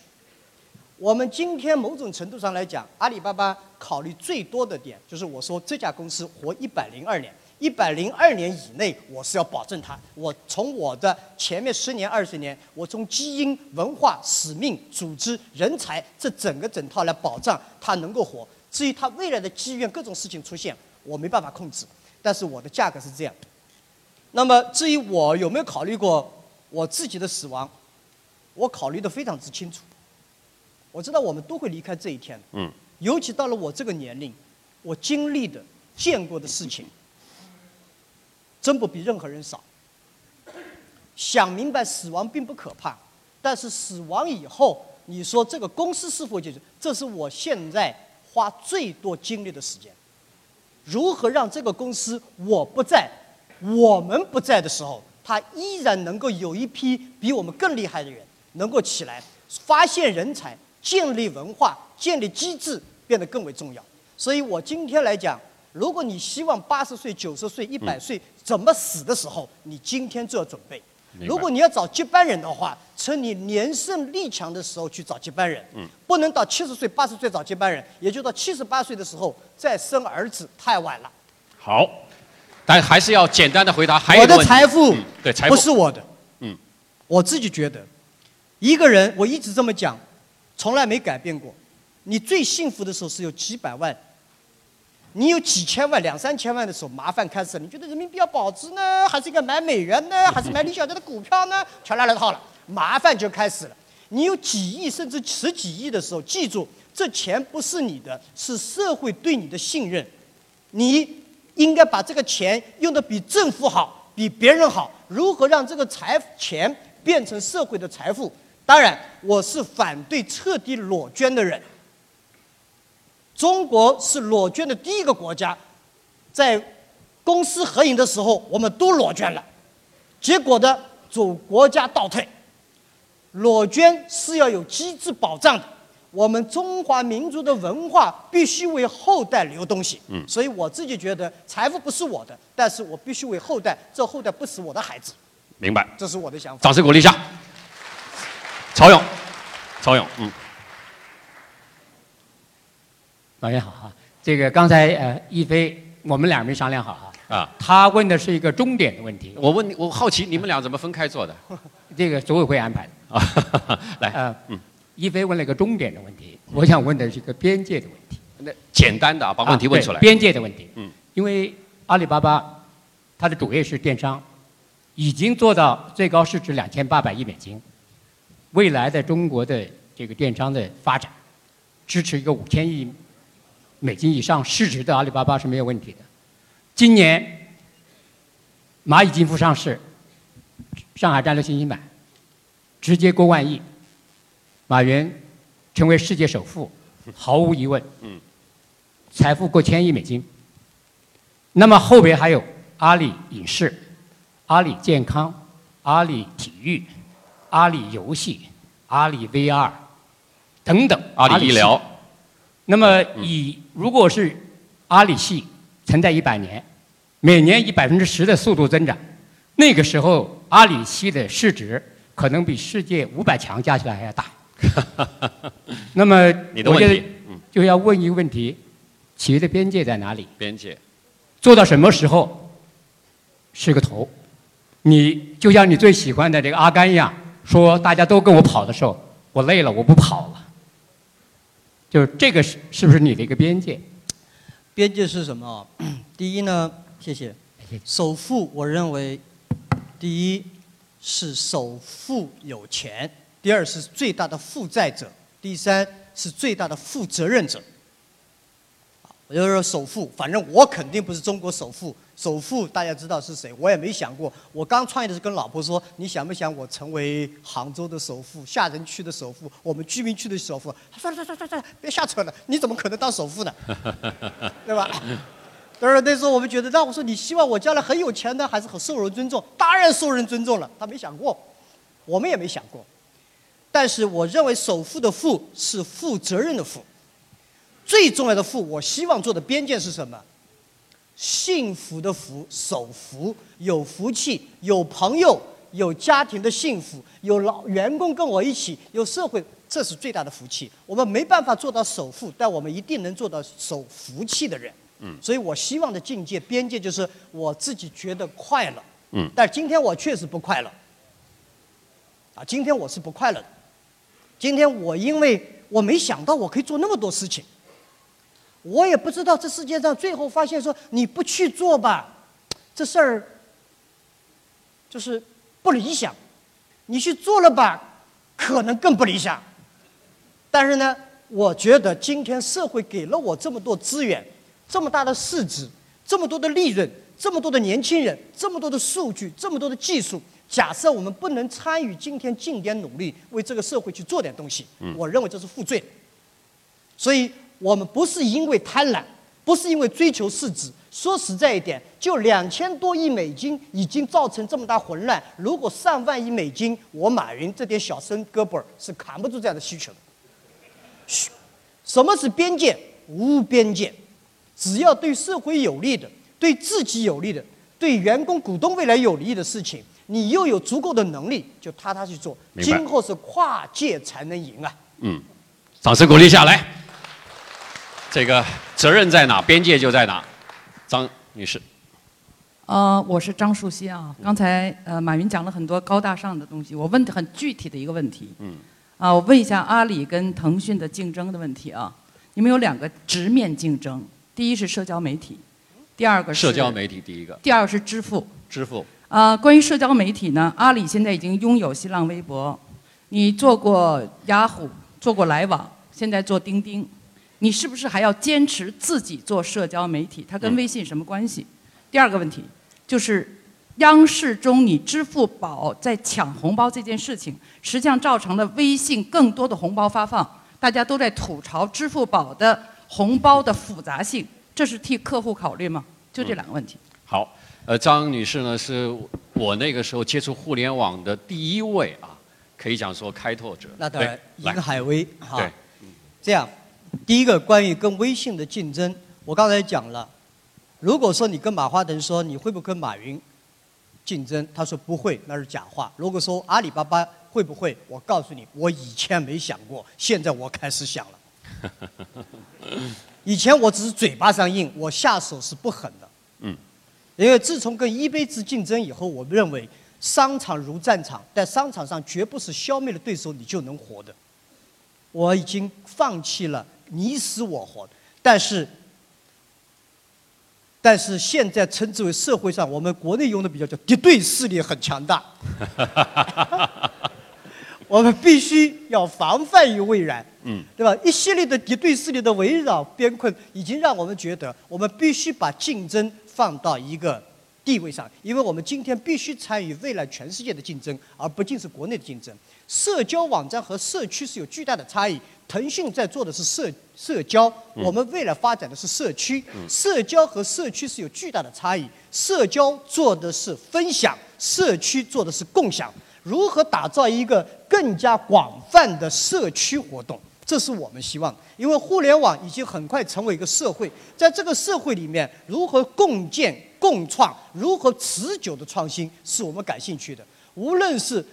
我们今天某种程度上来讲，阿里巴巴考虑最多的点就是我说这家公司活一百零二年，一百零二年以内，我是要保证它。我从我的前面十年、二十年，我从基因、文化、使命、组织、人才这整个整套来保障它能够活。至于它未来的机缘、各种事情出现，我没办法控制，但是我的价格是这样。那么至于我有没有考虑过我自己的死亡，我考虑的非常之清楚。我知道我们都会离开这一天，嗯，尤其到了我这个年龄，我经历的、见过的事情，真不比任何人少。想明白死亡并不可怕，但是死亡以后，你说这个公司是否解决？这是我现在花最多精力的时间。如何让这个公司我不在，我们不在的时候，它依然能够有一批比我们更厉害的人能够起来，发现人才、建立文化、建立机制变得更为重要。所以我今天来讲，如果你希望八十岁、九十岁、一百岁怎么死的时候，你今天就要准备。如果你要找接班人的话，趁你年盛力强的时候去找接班人，嗯不能到七十岁、八十岁找接班人，也就到七十八岁的时候再生儿子，太晚了。好，但还是要简单的回答。还有我的财富嗯对财富不是我的，嗯，我自己觉得，一个人我一直这么讲，从来没改变过。你最幸福的时候是有几百万，你有几千万、两三千万的时候，麻烦开始了。你觉得人民币要保值呢，还是应该买美元呢，还是买李小加的股票呢？全来了套了，麻烦就开始了。你有几亿甚至十几亿的时候，记住，这钱不是你的，是社会对你的信任。你应该把这个钱用的比政府好，比别人好。如何让这个财钱变成社会的财富？当然，我是反对彻底裸捐的人。中国是裸捐的第一个国家，在公私合营的时候，我们都裸捐了，结果呢，主国家倒退。裸捐是要有机制保障的。我们中华民族的文化必须为后代留东西。嗯所以我自己觉得财富不是我的，但是我必须为后代，这后代不是我的孩子，明白。这是我的想法。掌声鼓励一下。曹勇，曹勇，嗯，老爷好哈，这个刚才呃一飞我们俩没商量好哈，啊，他问的是一个终点的问题。我问你，我好奇你们俩怎么分开做的？这个组委会安排的。啊，来，呃，嗯，一飞问了一个终点的问题，我想问的是一个边界的问题。那简单的啊，把问题问出来。啊边界的问题。嗯，因为阿里巴巴它的主业是电商，已经做到最高市值两千八百亿美金，未来的中国的这个电商的发展，支持一个五千亿美金以上市值的阿里巴巴是没有问题的。今年蚂蚁金服上市，上海战略信息版直接过万亿，马云成为世界首富，毫无疑问。财富过千亿美金。那么后边还有阿里影视、阿里健康、阿里体育、阿里游戏、阿里 VR 等等。阿里医疗。那么以如果是阿里系存在一百年，每年以百分之十的速度增长，那个时候阿里系的市值可能比世界五百强加起来还要大。那么你的问题我觉得就要问一个问题：企业的边界在哪里？边界。做到什么时候是个头？你就像你最喜欢的这个阿甘一样，说大家都跟我跑的时候，我累了，我不跑了。就是这个是是不是你的一个边界？边界是什么？第一呢，谢谢。首富，我认为，第一是首富有钱，第二是最大的负债者，第三是最大的负责任者。我就说首富，反正我肯定不是中国首富。首富大家知道是谁？我也没想过。我刚创业的时候跟老婆说：“你想不想我成为杭州的首富、下城区的首富、我们居民区的首富？”：“算了算了算了算了，别瞎扯了，你怎么可能当首富呢？对吧？”当然那时候我们觉得，那我说你希望我将来很有钱呢，还是很受人尊重？当然受人尊重了。他没想过，我们也没想过。但是我认为首富的富是负责任的富。最重要的富，我希望做的边界是什么？幸福的福，守福，有福气，有朋友，有家庭的幸福，有老员工跟我一起，有社会，这是最大的福气。我们没办法做到首富，但我们一定能做到守福气的人。嗯所以我希望的境界边界就是我自己觉得快乐。嗯但今天我确实不快乐。啊，今天我是不快乐的。今天我因为我没想到我可以做那么多事情，我也不知道这世界上最后发现说你不去做吧，这事儿就是不理想；你去做了吧，可能更不理想。但是呢，我觉得今天社会给了我这么多资源，这么大的市值，这么多的利润，这么多的年轻人，这么多的数据，这么多的技术。假设我们不能参与今天尽点努力，为这个社会去做点东西，嗯我认为这是负罪。所以我们不是因为贪婪，不是因为追求市值。说实在一点，就两千多亿美金已经造成这么大混乱。如果上万亿美金，我马云这点小生胳膊儿是扛不住这样的需求的。嘘什么是边界？无边界，只要对社会有利的、对自己有利的、对员工、股东未来有利的事情，你又有足够的能力，就踏踏去做。今后是跨界才能赢啊！嗯，掌声鼓励下来。这个责任在哪，边界就在哪。张女士，呃，我是张树新啊。刚才呃，马云讲了很多高大上的东西，我问的很具体的一个问题。嗯。啊，我问一下阿里跟腾讯的竞争的问题啊。你们有两个直面竞争，第一是社交媒体，第二个是社交媒体第一个，第二个是支付。支付。啊，关于社交媒体呢，阿里现在已经拥有新浪微博，你做过雅虎，做过来往，现在做钉钉，你是不是还要坚持自己做社交媒体？它跟微信什么关系？第二个问题就是，央视中你支付宝在抢红包这件事情，实际上造成了微信更多的红包发放，大家都在吐槽支付宝的红包的复杂性，这是替客户考虑吗？就这两个问题。好，呃，张女士呢是我那个时候接触互联网的第一位啊，可以讲说开拓者。那当然，对银海威哈。对，这样，第一个关于跟微信的竞争，我刚才讲了，如果说你跟马化腾说你会不会跟马云竞争，他说不会，那是假话。如果说阿里巴巴会不会，我告诉你，我以前没想过，现在我开始想了。以前我只是嘴巴上硬，我下手是不狠的。嗯。因为自从跟 eBay 之竞争以后，我们认为商场如战场，在商场上绝不是消灭了对手你就能活的。我已经放弃了你死我活，但是，但是现在称之为社会上，我们国内用的比较叫敌对势力很强大。我们必须要防范于未然，嗯，对吧？一系列的敌对势力的围绕边困，已经让我们觉得，我们必须把竞争放到一个地位上，因为我们今天必须参与未来全世界的竞争，而不仅是国内的竞争。社交网站和社区是有巨大的差异。腾讯在做的是社社交，我们未来发展的是社区。社交和社区是有巨大的差异。社交做的是分享，社区做的是共享。如何打造一个更加广泛的社区活动？这是我们希望的。因为互联网已经很快成为一个社会，在这个社会里面，如何共建、共创，如何持久的创新，是我们感兴趣的。无论是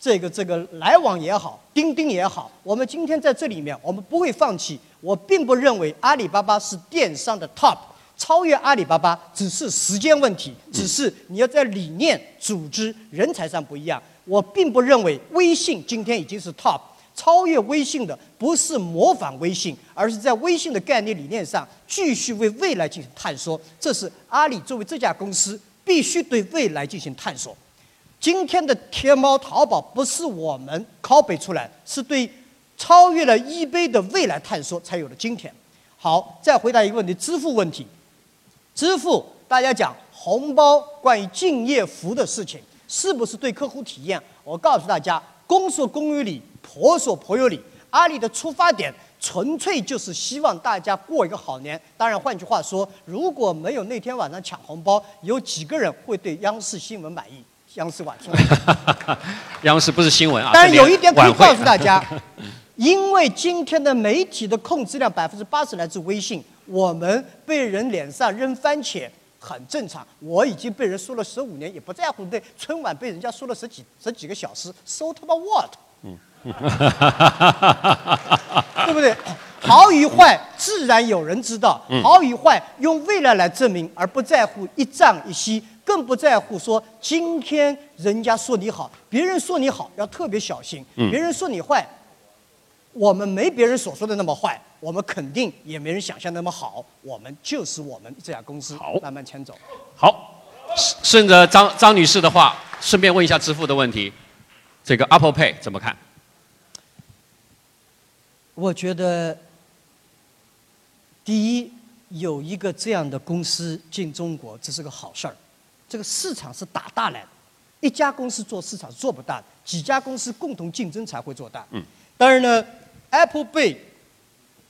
这个这个来往也好，钉钉也好，我们今天在这里面，我们不会放弃。我并不认为阿里巴巴是电商的 top，超越阿里巴巴只是时间问题，只是你要在理念、组织、人才上不一样。我并不认为微信今天已经是 top，超越微信的不是模仿微信，而是在微信的概念理念上继续为未来进行探索。这是阿里作为这家公司必须对未来进行探索。今天的天猫、淘宝不是我们 copy 出来，是对超越了 eBay 的未来探索才有了今天。好，再回答一个问题：支付问题。支付，大家讲红包，关于敬业福的事情。是不是对客户体验？我告诉大家，公说公有理，婆说婆有理。阿里的出发点纯粹就是希望大家过一个好年。当然，换句话说，如果没有那天晚上抢红包，有几个人会对央视新闻满意？央视晚新闻。央视不是新闻啊。但是有一点可以告诉大家，因为今天的媒体的控制量百分之八十来自微信，我们被人脸上扔番茄。很正常，我已经被人说了十五年，也不在乎。对春晚被人家说了十几十几个小时，so 他妈 what？嗯，对不对？好与坏自然有人知道，好与坏用未来来证明，而不在乎一朝一夕，更不在乎说今天人家说你好，别人说你好要特别小心，别人说你坏，我们没别人所说的那么坏。我们肯定也没人想象那么好，我们就是我们这家公司，好慢慢牵走。好，顺着张张女士的话，顺便问一下支付的问题，这个 Apple Pay 怎么看？我觉得，第一，有一个这样的公司进中国，这是个好事儿。这个市场是打大来的，一家公司做市场做不大的，几家公司共同竞争才会做大。嗯。当然呢，Apple Pay。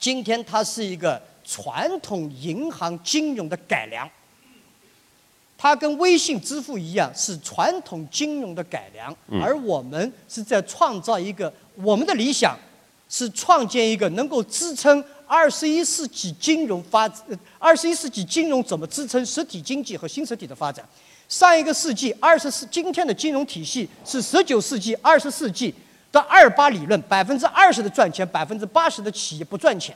今天它是一个传统银行金融的改良，它跟微信支付一样是传统金融的改良，而我们是在创造一个我们的理想，是创建一个能够支撑二十一世纪金融发，二十一世纪金融怎么支撑实体经济和新实体的发展？上一个世纪二十世今天的金融体系是十九世纪二十世纪。的二八理论，百分之二十的赚钱，百分之八十的企业不赚钱，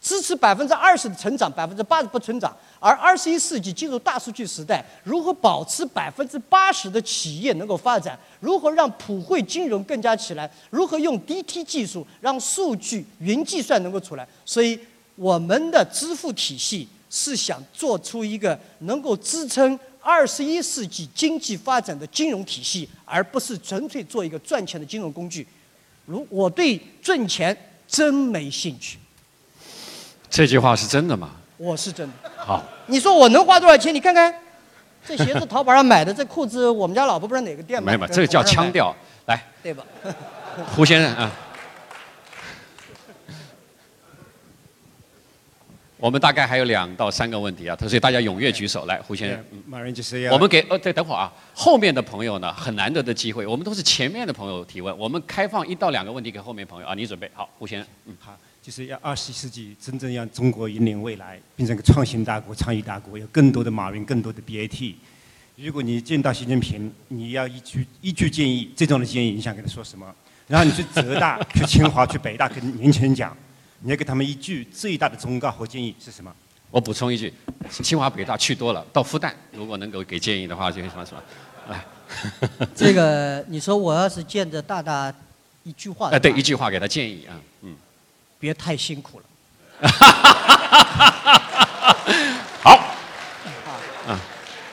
支持百分之二十的成长，百分之八十不成长。而二十一世纪进入大数据时代，如何保持百分之八十的企业能够发展？如何让普惠金融更加起来？如何用 DT 技术让数据云计算能够出来？所以我们的支付体系是想做出一个能够支撑。二十一世纪经济发展的金融体系，而不是纯粹做一个赚钱的金融工具。如我对挣钱真没兴趣。这句话是真的吗？我是真的。好。你说我能花多少钱？你看看，这鞋子淘宝上买的，这裤子我们家老婆不知道哪个店买的。没有，这个叫腔调。来。对吧？胡先生啊。我们大概还有两到三个问题啊，所以大家踊跃举手来，胡先生。马云就是要。我们给呃，对，等会儿啊，后面的朋友呢，很难得的机会，我们都是前面的朋友提问，我们开放一到两个问题给后面朋友啊，你准备好，胡先生。嗯，好，就是要二十一世纪真正让中国引领未来，变成个创新大国、创意大国，有更多的马云、更多的 BAT。如果你见到习近平，你要一句一句建议，这种的建议，你想跟他说什么？然后你去浙大、去清华、去北大跟年轻人讲。你要给他们一句最大的忠告和建议是什么？我补充一句，清华北大去多了，到复旦如果能够给建议的话，就什么什么，哎，这个你说我要是见着大大一句话，哎，对，一句话给他建议啊，嗯，别太辛苦了。好，啊，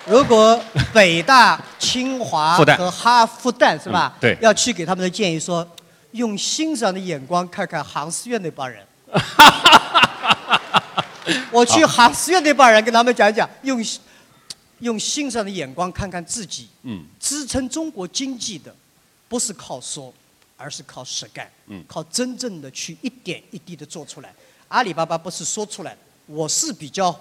如果北大、清华复旦和哈复旦是吧？嗯对要去给他们的建议说，用欣赏的眼光看看杭师院那帮人。我去杭师院那帮人跟他们讲讲，用用欣赏的眼光看看自己。嗯，支撑中国经济的，不是靠说，而是靠实干。嗯靠真正的去一点一滴的做出来。阿里巴巴不是说出来的，我是比较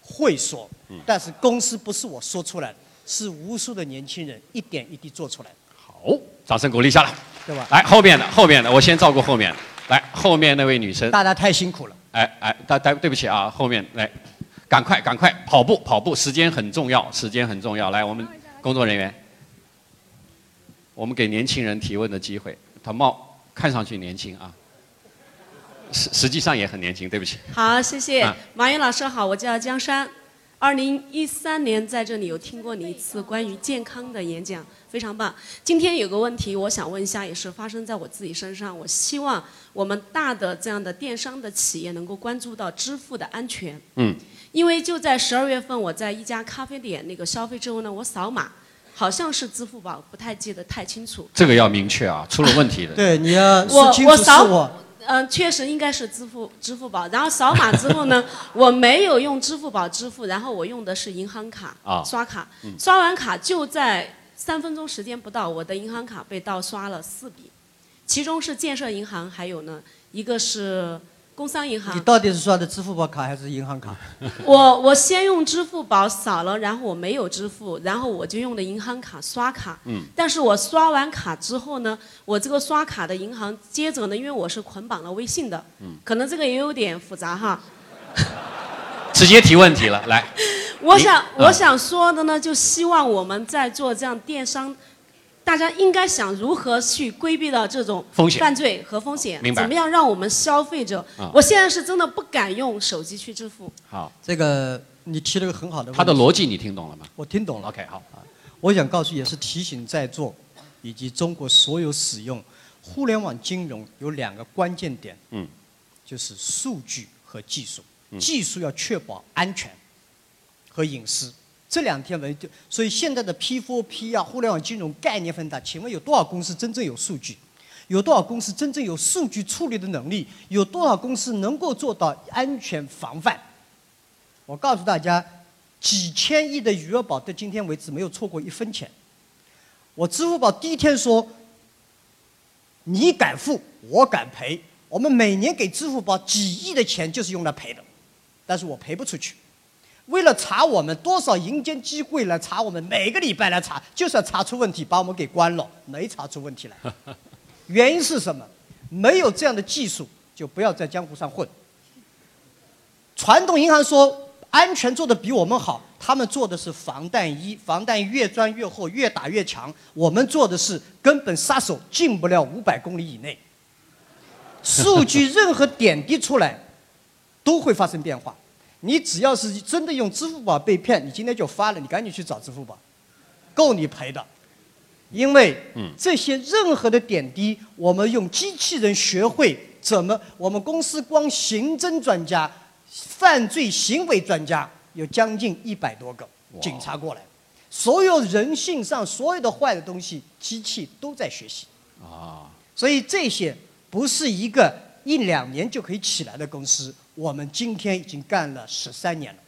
会说，嗯但是公司不是我说出来的，是无数的年轻人一点一滴做出来的，好，掌声鼓励一下来。对吧？来，后面的，后面的，我先照顾后面的。来，后面那位女生。大家太辛苦了。哎哎，大大对不起啊，后面来，赶快赶快跑步跑步，时间很重要，时间很重要。来，我们工作人员，我们给年轻人提问的机会。他貌看上去年轻啊，实实际上也很年轻，对不起。好，谢谢、啊马云老师好，我叫江山。二零一三年在这里有听过你一次关于健康的演讲，非常棒。今天有个问题，我想问一下，也是发生在我自己身上。我希望我们大的这样的电商的企业能够关注到支付的安全。嗯，因为就在十二月份，我在一家咖啡店那个消费之后呢，我扫码，好像是支付宝，不太记得太清楚。这个要明确啊，出了问题的。对，你要我我扫我。嗯、确实应该是支付支付宝。然后扫码之后呢，我没有用支付宝支付，然后我用的是银行卡、啊刷卡。嗯刷完卡就在三分钟时间不到，我的银行卡被盗刷了四笔，其中是建设银行，还有呢一个是工商银行你。到底是刷的支付宝卡还是银行卡？我我先用支付宝扫了，然后我没有支付，然后我就用的银行卡刷卡。嗯但是我刷完卡之后呢，我这个刷卡的银行接着呢，因为我是捆绑了微信的，嗯可能这个也有点复杂哈。直接提问题了，来。我想你我想说的呢，就希望我们在做这样电商，大家应该想如何去规避到这种风险犯罪和风险，明白怎么样让我们消费者啊，我现在是真的不敢用手机去支付。好，这个你提了个很好的问题。他的逻辑你听懂了吗？我听懂了。OK，好。我想告诉，也是提醒在座以及中国所有使用互联网金融有两个关键点，嗯，就是数据和技术。嗯技术要确保安全和隐私。这两天为所以现在的 P4P 啊，互联网金融概念很大。请问有多少公司真正有数据？有多少公司真正有数据处理的能力？有多少公司能够做到安全防范？我告诉大家，几千亿的余额宝到今天为止没有错过一分钱。我支付宝第一天说，你敢付，我敢赔。我们每年给支付宝几亿的钱就是用来赔的，但是我赔不出去。为了查我们，多少银监机会来查我们，每个礼拜来查，就是要查出问题，把我们给关了，没查出问题来。原因是什么？没有这样的技术，就不要在江湖上混。传统银行说安全做得比我们好，他们做的是防弹衣，防弹衣越钻越厚，越打越强。我们做的是根本杀手进不了五百公里以内。数据任何点滴出来，都会发生变化。你只要是真的用支付宝被骗，你今天就发了，你赶紧去找支付宝，够你赔的。因为嗯这些任何的点滴，我们用机器人学会怎么，我们公司光刑侦专家、犯罪行为专家有将近一百多个警察过来，所有人性上所有的坏的东西，机器都在学习。啊，所以这些不是一个一两年就可以起来的公司，我们今天已经干了十三年了。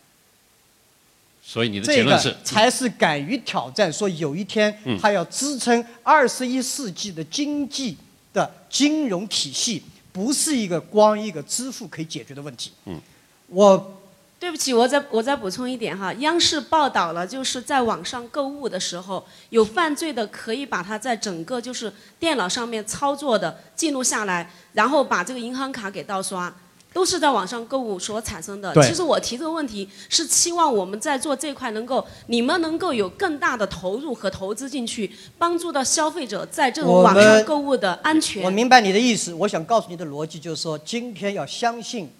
所以你的结这论是个才是敢于挑战，说有一天嗯它要支撑二十一世纪的经济的金融体系，不是一个光一个支付可以解决的问题。嗯，我对不起，我再我再补充一点哈，央视报道了，就是在网上购物的时候，有犯罪的可以把它在整个就是电脑上面操作的记录下来，然后把这个银行卡给盗刷，都是在网上购物所产生的。其实我提这个问题是期望我们在做这块能够，你们能够有更大的投入和投资进去，帮助到消费者在这种网上购物的安全。我明白你的意思，我想告诉你的逻辑就是说，今天要相信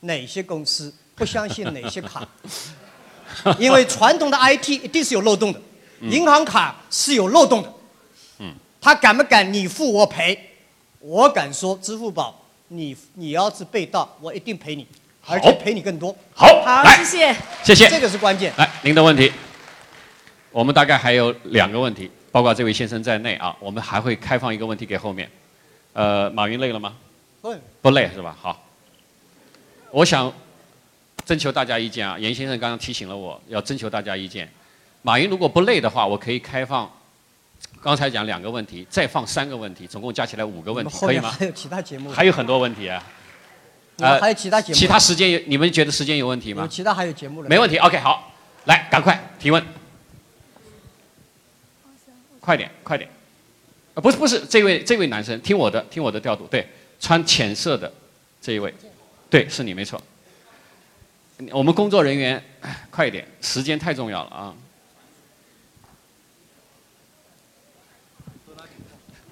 哪些公司，不相信哪些卡，因为传统的 IT 一定是有漏洞的，银行卡是有漏洞的。嗯，他敢不敢你付我赔？我敢说，支付宝，你你要是被盗，我一定赔你，而且赔你更多。好，好，来谢谢。谢谢这个是关键。来，您的问题，我们大概还有两个问题，包括这位先生在内啊，我们还会开放一个问题给后面。呃，马云累了吗？不不累是吧？好，我想征求大家意见啊。严先生刚刚提醒了我要征求大家意见。马云如果不累的话，我可以开放刚才讲两个问题，再放三个问题，总共加起来五个问题，可以吗还？有其他节目，还有很多问题啊。啊还有其他节目其他时间有你们觉得时间有问题吗？有其他还有节目了。没问题，OK，好，来，赶快提问，快点，快点，啊，不是不是，这位这位男生，听我的，听我的调度，对，穿浅色的这一位，对，是你没错。我们工作人员，哎快一点，时间太重要了啊。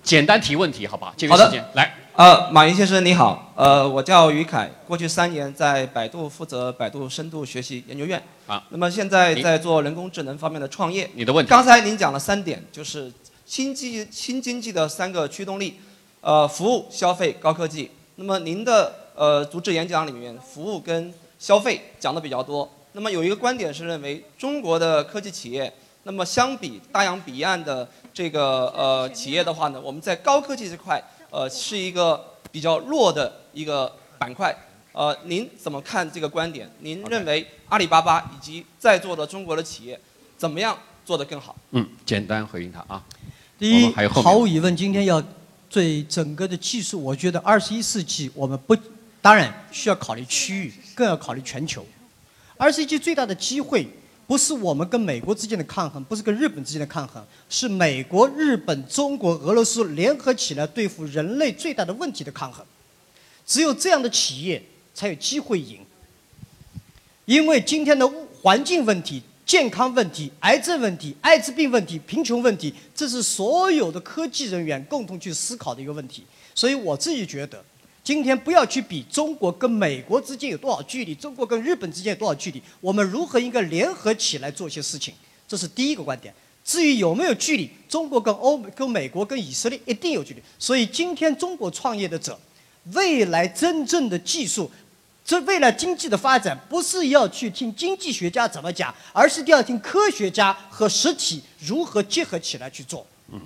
简单提问题，好不好？节约好的时间，来。呃，马云先生你好，呃，我叫于凯，过去三年在百度负责百度深度学习研究院。啊。那么现在在做人工智能方面的创业。你的问题刚才您讲了三点，就是新经新经济的三个驱动力，呃，服务、消费、高科技。那么您的呃主旨演讲里面，服务跟消费讲的比较多。那么有一个观点是认为中国的科技企业，那么相比大洋彼岸的这个呃企业的话呢，我们在高科技这块呃是一个比较弱的一个板块。呃，您怎么看这个观点？您认为阿里巴巴以及在座的中国的企业怎么样做得更好？嗯，简单回应他啊。第一还有，毫无疑问，今天要对整个的技术，我觉得二十一世纪我们不，当然需要考虑区域，更要考虑全球。二十一世纪最大的机会，不是我们跟美国之间的抗衡，不是跟日本之间的抗衡，是美国、日本、中国、俄罗斯联合起来对付人类最大的问题的抗衡。只有这样的企业才有机会赢。因为今天的环境问题、健康问题、癌症问题、艾滋病问题、贫穷问题，这是所有的科技人员共同去思考的一个问题。所以我自己觉得，今天不要去比中国跟美国之间有多少距离，中国跟日本之间有多少距离，我们如何应该联合起来做一些事情，这是第一个观点。至于有没有距离，中国跟欧美、跟美国、跟以色列一定有距离。所以今天中国创业的者，未来真正的技术这未来经济的发展，不是要去听经济学家怎么讲，而是要听科学家和实体如何结合起来去做。嗯，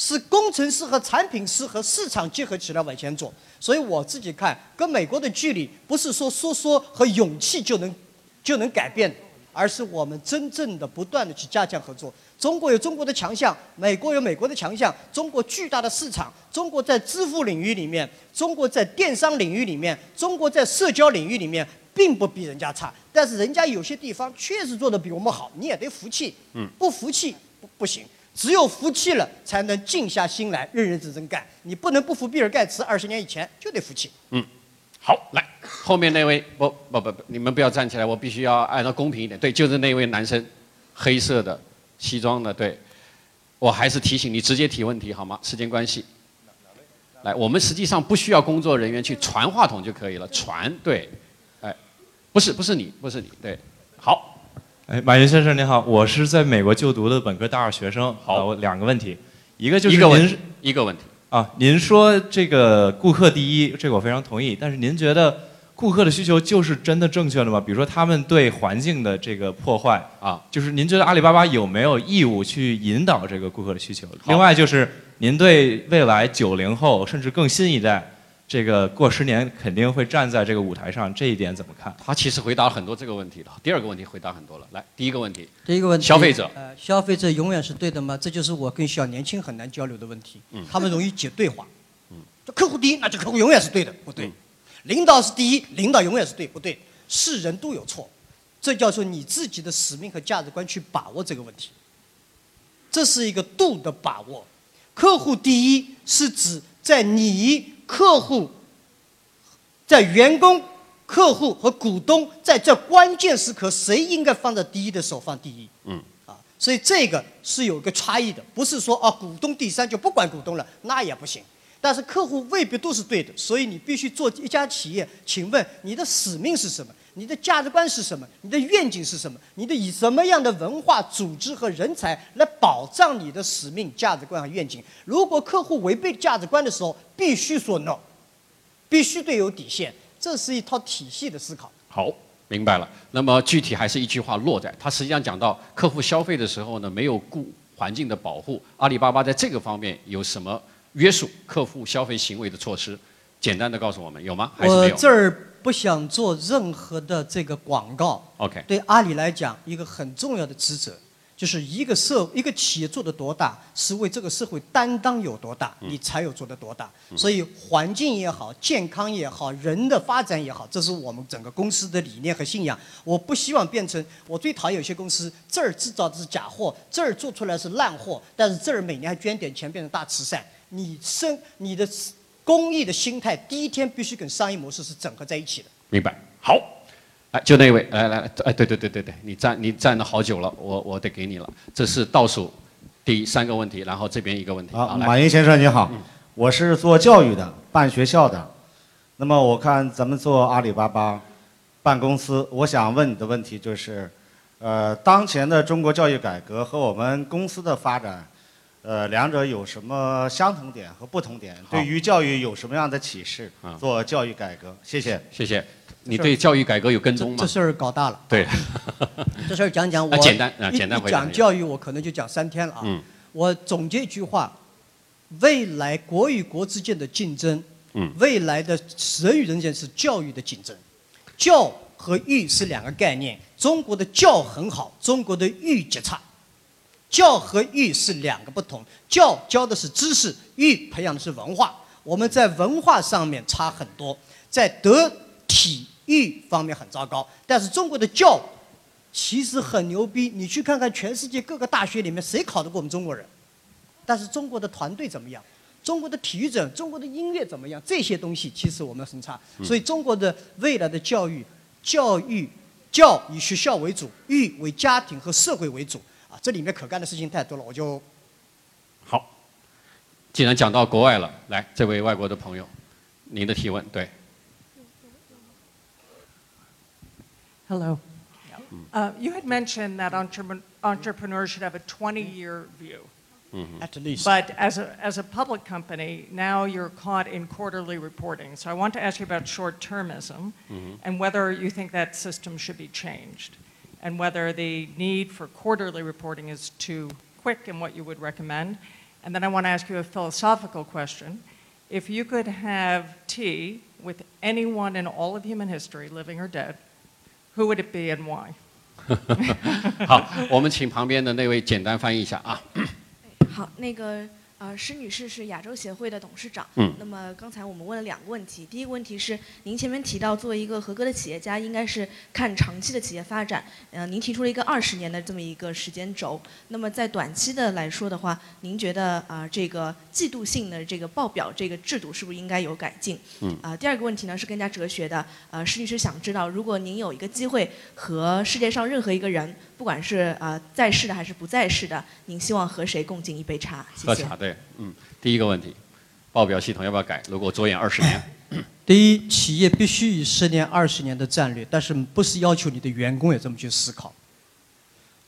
是工程师和产品师和市场结合起来往前走。所以我自己看，跟美国的距离不是说说说和勇气就能就能改变的，而是我们真正的不断的去加强合作。中国有中国的强项，美国有美国的强项，中国巨大的市场，中国在支付领域里面，中国在电商领域里面，中国在社交领域里面，并不比人家差。但是人家有些地方确实做的比我们好，你也得服气。嗯，不服气不不行，只有服气了，才能静下心来认认真真干。你不能不服比尔盖茨，二十年以前就得服气。嗯，好，来后面那位，不不不不，你们不要站起来，我必须要按照公平一点。对，就是那位男生，黑色的西装的，对，我还是提醒你直接提问题好吗？时间关系。来，我们实际上不需要工作人员去传话筒就可以了，传对，哎，不是不是你，不是你，对，好，哎，马云先生您好，我是在美国就读的本科大二学生。好，我两个问题，一个就是您一个问题，一个问题。啊，您说这个顾客第一，这个我非常同意。但是您觉得顾客的需求就是真的正确的吗？比如说他们对环境的这个破坏啊，就是您觉得阿里巴巴有没有义务去引导这个顾客的需求？另外就是您对未来九零后甚至更新一代，这个过十年肯定会站在这个舞台上，这一点怎么看？他其实回答了很多这个问题了。第二个问题回答很多了。来，第一个问题，第一个问题，消费者，呃，消费者永远是对的吗？这就是我跟小年轻很难交流的问题。嗯他们容易解对话。嗯，就客户第一，那就客户永远是对的，不对。领导是第一，领导永远是对，不对。是人都有错，这叫做你自己的使命和价值观去把握这个问题。这是一个度的把握。客户第一是指在你客户、在员工、客户和股东在这关键时刻，谁应该放在第一的时候放第一。嗯，啊，所以这个是有个差异的，不是说啊股东第三就不管股东了，那也不行。但是客户未必都是对的，所以你必须做一家企业，请问你的使命是什么？你的价值观是什么？你的愿景是什么？你的以什么样的文化、组织和人才来保障你的使命、价值观和愿景？如果客户违背价值观的时候，必须说 no，必须得有底线。这是一套体系的思考。好，明白了。那么具体还是一句话落在，他实际上讲到客户消费的时候呢，没有顾环境的保护，阿里巴巴在这个方面有什么约束客户消费行为的措施？简单的告诉我们，有吗？还是没有？我这儿不想做任何的这个广告。OK 对阿里来讲，一个很重要的职责，就是一个社一个企业做的多大，是为这个社会担当有多大，你才有做的多大。所以环境也好，健康也好，人的发展也好，这是我们整个公司的理念和信仰。我不希望变成我最讨厌有些公司这儿制造的是假货，这儿做出来是烂货，但是这儿每年还捐点钱变成大慈善。你生你的公益的心态，第一天必须跟商业模式是整合在一起的。明白。好，哎，就那位，来来来，哎，对对对对对，你站你站了好久了，我我得给你了。这是倒数第三个问题，然后这边一个问题。好，来马云先生你好，我是做教育的，办学校的。那么我看咱们做阿里巴巴办公司，我想问你的问题就是，呃，当前的中国教育改革和我们公司的发展，呃，两者有什么相同点和不同点？对于教育有什么样的启示？做教育改革，谢谢。谢谢。你对教育改革有跟踪吗？这事儿搞大了。对，这事儿讲讲我啊简单啊简单回答讲教育，我可能就讲三天了啊。嗯我总结一句话：未来国与国之间的竞争，嗯未来的人与人之间是教育的竞争。教和育是两个概念，中国的教很好，中国的育极差。教和育是两个不同，教教的是知识，育培养的是文化。我们在文化上面差很多，在德体育方面很糟糕。但是中国的教其实很牛逼，你去看看全世界各个大学里面，谁考得过我们中国人？但是中国的团队怎么样？中国的体育怎？中国的音乐怎么样？这些东西其实我们很差。嗯所以中国的未来的教育，教育教以学校为主，育为家庭和社会为主啊，这里面可干的事情太多了，我就好。既然讲到国外了，来，这位外国的朋友，您的提问，对， Hello. Uh, you had mentioned that entrepreneur, entrepreneurs should have a 20-year view. At least. But as a, as a public company, now you're caught in quarterly reporting. So I want to ask you about short-termism and whether you think that system should be changed and whether the need for quarterly reporting is too quick and what you would recommend. And then I want to ask you a philosophical question. If you could have tea with anyone in all of human history, living or dead, who would it be and why? 好，我们请旁边的那位简单翻译一下啊。好，那个 呃，施女士是亚洲协会的董事长。嗯那么刚才我们问了两个问题，第一个问题是您前面提到，作为一个合格的企业家，应该是看长期的企业发展。呃，您提出了一个二十年的这么一个时间轴。那么在短期的来说的话，您觉得啊、这个季度性的这个报表这个制度是不是应该有改进？嗯啊、第二个问题呢是更加哲学的。呃，施女士想知道，如果您有一个机会和世界上任何一个人，不管是呃在世的还是不在世的，您希望和谁共进一杯茶？谢谢。喝茶对，嗯，第一个问题，报表系统要不要改？如果着眼二十年，第一，企业必须以十年、二十年的战略，但是不是要求你的员工也这么去思考。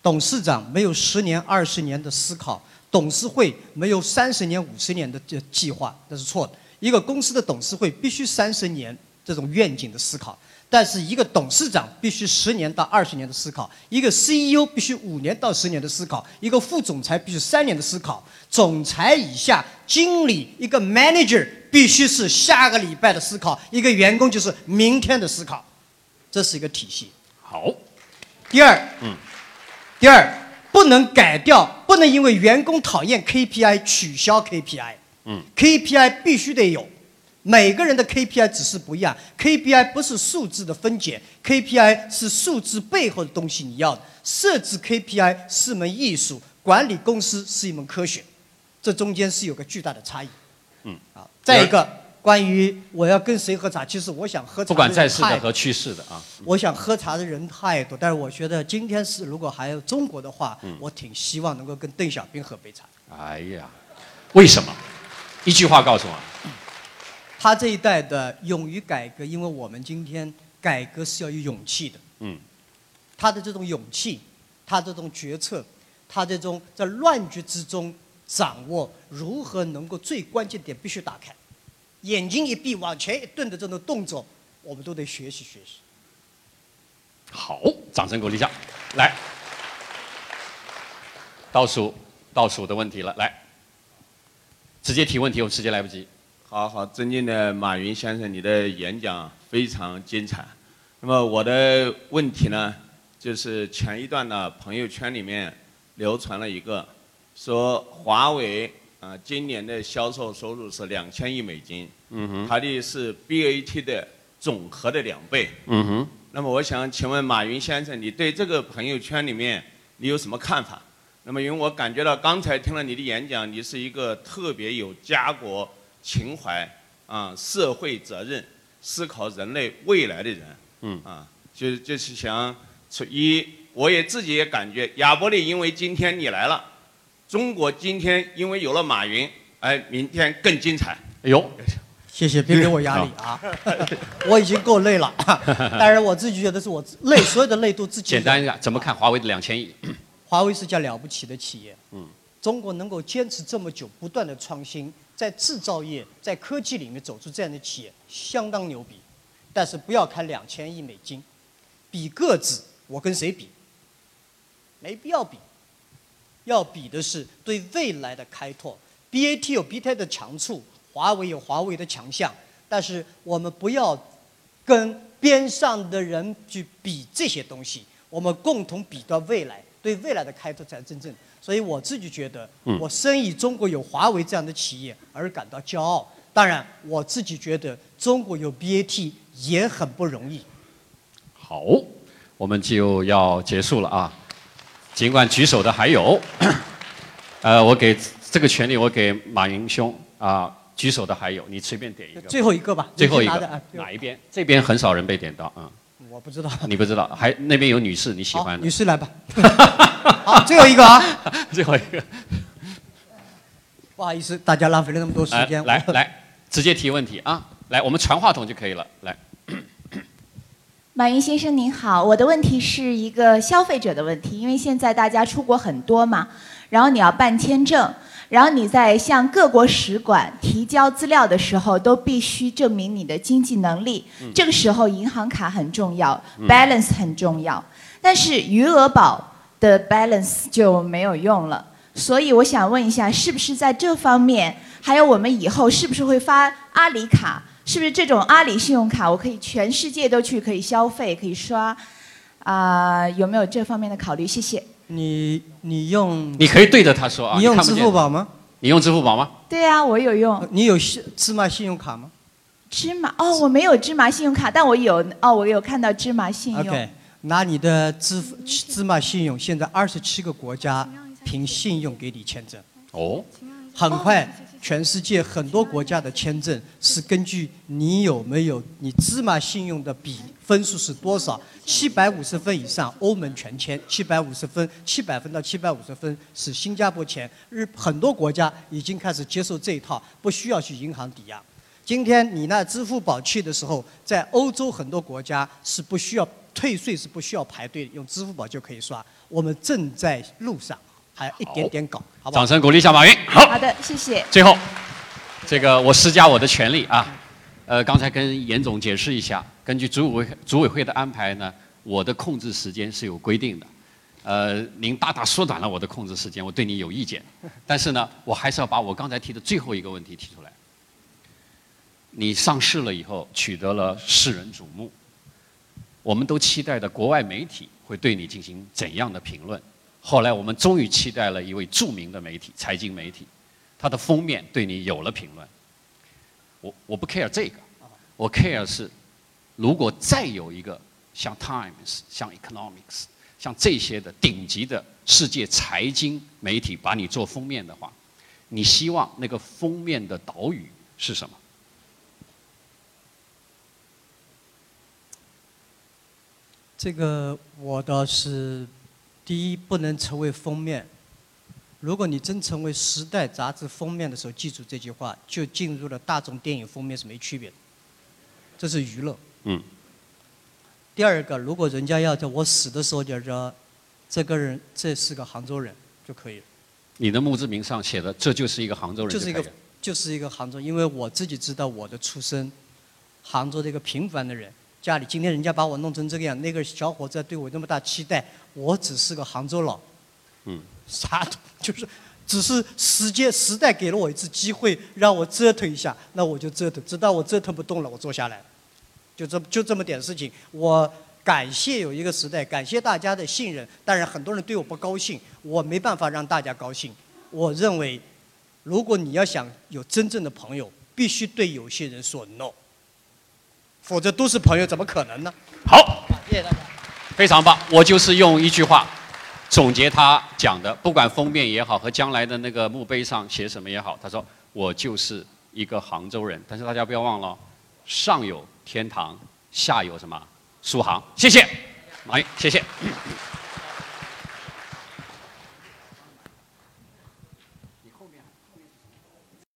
董事长没有十年、二十年的思考，董事会没有三十年、五十年的这计划，那是错的。一个公司的董事会必须三十年这种愿景的思考，但是一个董事长必须十年到二十年的思考，一个 CEO 必须五年到十年的思考，一个副总裁必须三年的思考，总裁以下经理一个 manager 必须是下个礼拜的思考，一个员工就是明天的思考，这是一个体系。好，第二，嗯，第二不能改掉，不能因为员工讨厌 KPI 取消 KPI。嗯 KPI 必须得有，每个人的 KPI 只是不一样。KPI 不是数字的分解，KPI 是数字背后的东西。你要的设置 KPI 是门艺术，管理公司是一门科学，这中间是有个巨大的差异。嗯，啊，再一个，关于我要跟谁喝茶，其实我想喝茶不管在世的和去世的啊，我想喝茶的人太多，但是我觉得今天是如果还有中国的话，嗯我挺希望能够跟邓小平喝杯茶。哎呀，为什么？一句话告诉我，他这一代的勇于改革，因为我们今天改革是要有勇气的。嗯，他的这种勇气，他这种决策，他这种在乱局之中掌握如何能够最关键点必须打开，眼睛一闭往前一顿的这种动作，我们都得学习学习。好，掌声鼓励一下。来，倒数倒数的问题了，来，直接提问题，我们时间来不及。好好，尊敬的马云先生，你的演讲非常精彩。那么我的问题呢，就是前一段呢，朋友圈里面流传了一个，说华为啊、今年的销售收入是两千亿美金，嗯哼它的是 BAT 的总和的两倍。嗯哼，那么我想请问马云先生，你对这个朋友圈里面你有什么看法？那么因为我感觉到刚才听了你的演讲，你是一个特别有家国情怀啊、社会责任、思考人类未来的人。嗯啊，就就是想从一，我也自己也感觉亚伯力，因为今天你来了，中国今天因为有了马云，哎，明天更精彩。哎呦，谢谢，别给我压力啊！我已经够累了，但是我自己觉得是我累，所有的累都自己。简单一下，怎么看华为的两千亿？华为是家了不起的企业，嗯，中国能够坚持这么久，不断的创新，在制造业、在科技里面走出这样的企业，相当牛逼。但是不要看两千亿美金，比个子，我跟谁比？没必要比，要比的是对未来的开拓。BAT 有 BAT 的强处，华为有华为的强项，但是我们不要跟边上的人去比这些东西，我们共同比到未来，对未来的开拓才是真正。所以我自己觉得嗯，我深以中国有华为这样的企业而感到骄傲。当然，我自己觉得中国有 BAT 也很不容易。好，我们就要结束了啊。尽管举手的还有，呃，我给这个权利我给马云兄啊，举手的还有，你随便点一个。最后一个吧最后一个哪一边？这边很少人被点到啊。我不知道。你不知道，还那边有女士你喜欢的。女士来吧。好，最后一个啊。最后一个。不好意思，大家浪费了那么多时间。来来来，直接提问题啊！来，我们传话筒就可以了。来，马云先生您好，我的问题是一个消费者的问题，因为现在大家出国很多嘛，然后你要办签证，然后你在向各国使馆提交资料的时候，都必须证明你的经济能力。嗯这个时候银行卡很重要嗯，balance 很重要，但是余额宝的 balance 就没有用了。所以我想问一下，是不是在这方面，还有我们以后是不是会发阿里卡？是不是这种阿里信用卡，我可以全世界都去可以消费，可以刷？啊、有没有这方面的考虑？谢谢。你你用你可以对着他说啊。你用支付宝吗？你用支付宝吗？对啊，我有用。你有信芝麻信用卡吗芝麻哦，我没有芝麻信用卡，但我有哦，我有看到芝麻信用。？OK，拿你的支付芝麻信用，现在二十七个国家凭信用给你签证。哦，很快，全世界很多国家的签证是根据你有没有你芝麻信用的比分数是多少，七百五十分以上，欧盟全签；七百五十分，七百分到七百五十分是新加坡签。日很多国家已经开始接受这一套，不需要去银行抵押。今天你那支付宝去的时候，在欧洲很多国家是不需要退税，是不需要排队，用支付宝就可以刷。我们正在路上，还一点点搞，好不好？掌声鼓励一下马云。好，好的，谢谢。最后，这个我施加我的权利啊，呃，刚才跟严总解释一下，根据组委会组委会的安排呢，我的控制时间是有规定的，呃，您大大缩短了我的控制时间，我对你有意见，但是呢，我还是要把我刚才提的最后一个问题提出来。你上市了以后取得了世人瞩目，我们都期待的国外媒体会对你进行怎样的评论？后来我们终于期待了一位著名的媒体，财经媒体，它的封面对你有了评论。我我不 care 这个，我 care 是，如果再有一个像 Times、像 Economics、像这些的顶级的世界财经媒体把你做封面的话，你希望那个封面的导语是什么？这个我倒是，第一不能成为封面。如果你真成为《时代》杂志封面的时候，记住这句话，就进入了大众电影封面是没区别的。这是娱乐。嗯。第二个，如果人家要在我死的时候就说，这个人这是个杭州人就可以了，你的墓志铭上写的，这就是一个杭州人就是一个就是一个杭州，因为我自己知道我的出身，杭州的一个平凡的人，家里今天人家把我弄成这个样，那个小伙子对我那么大期待，我只是个杭州佬，嗯，啥都就是，只是时间时代给了我一次机会，让我折腾一下，那我就折腾，直到我折腾不动了，我坐下来，就这就这么点事情。我感谢有一个时代，感谢大家的信任。当然，很多人对我不高兴，我没办法让大家高兴。我认为，如果你要想有真正的朋友，必须对有些人说 no，否则都是朋友，怎么可能呢？好，谢谢大家。非常棒。我就是用一句话总结他讲的，不管封面也好，和将来的那个墓碑上写什么也好，他说我就是一个杭州人。但是大家不要忘了，上有天堂，下有什么苏杭。谢谢，马云，谢谢。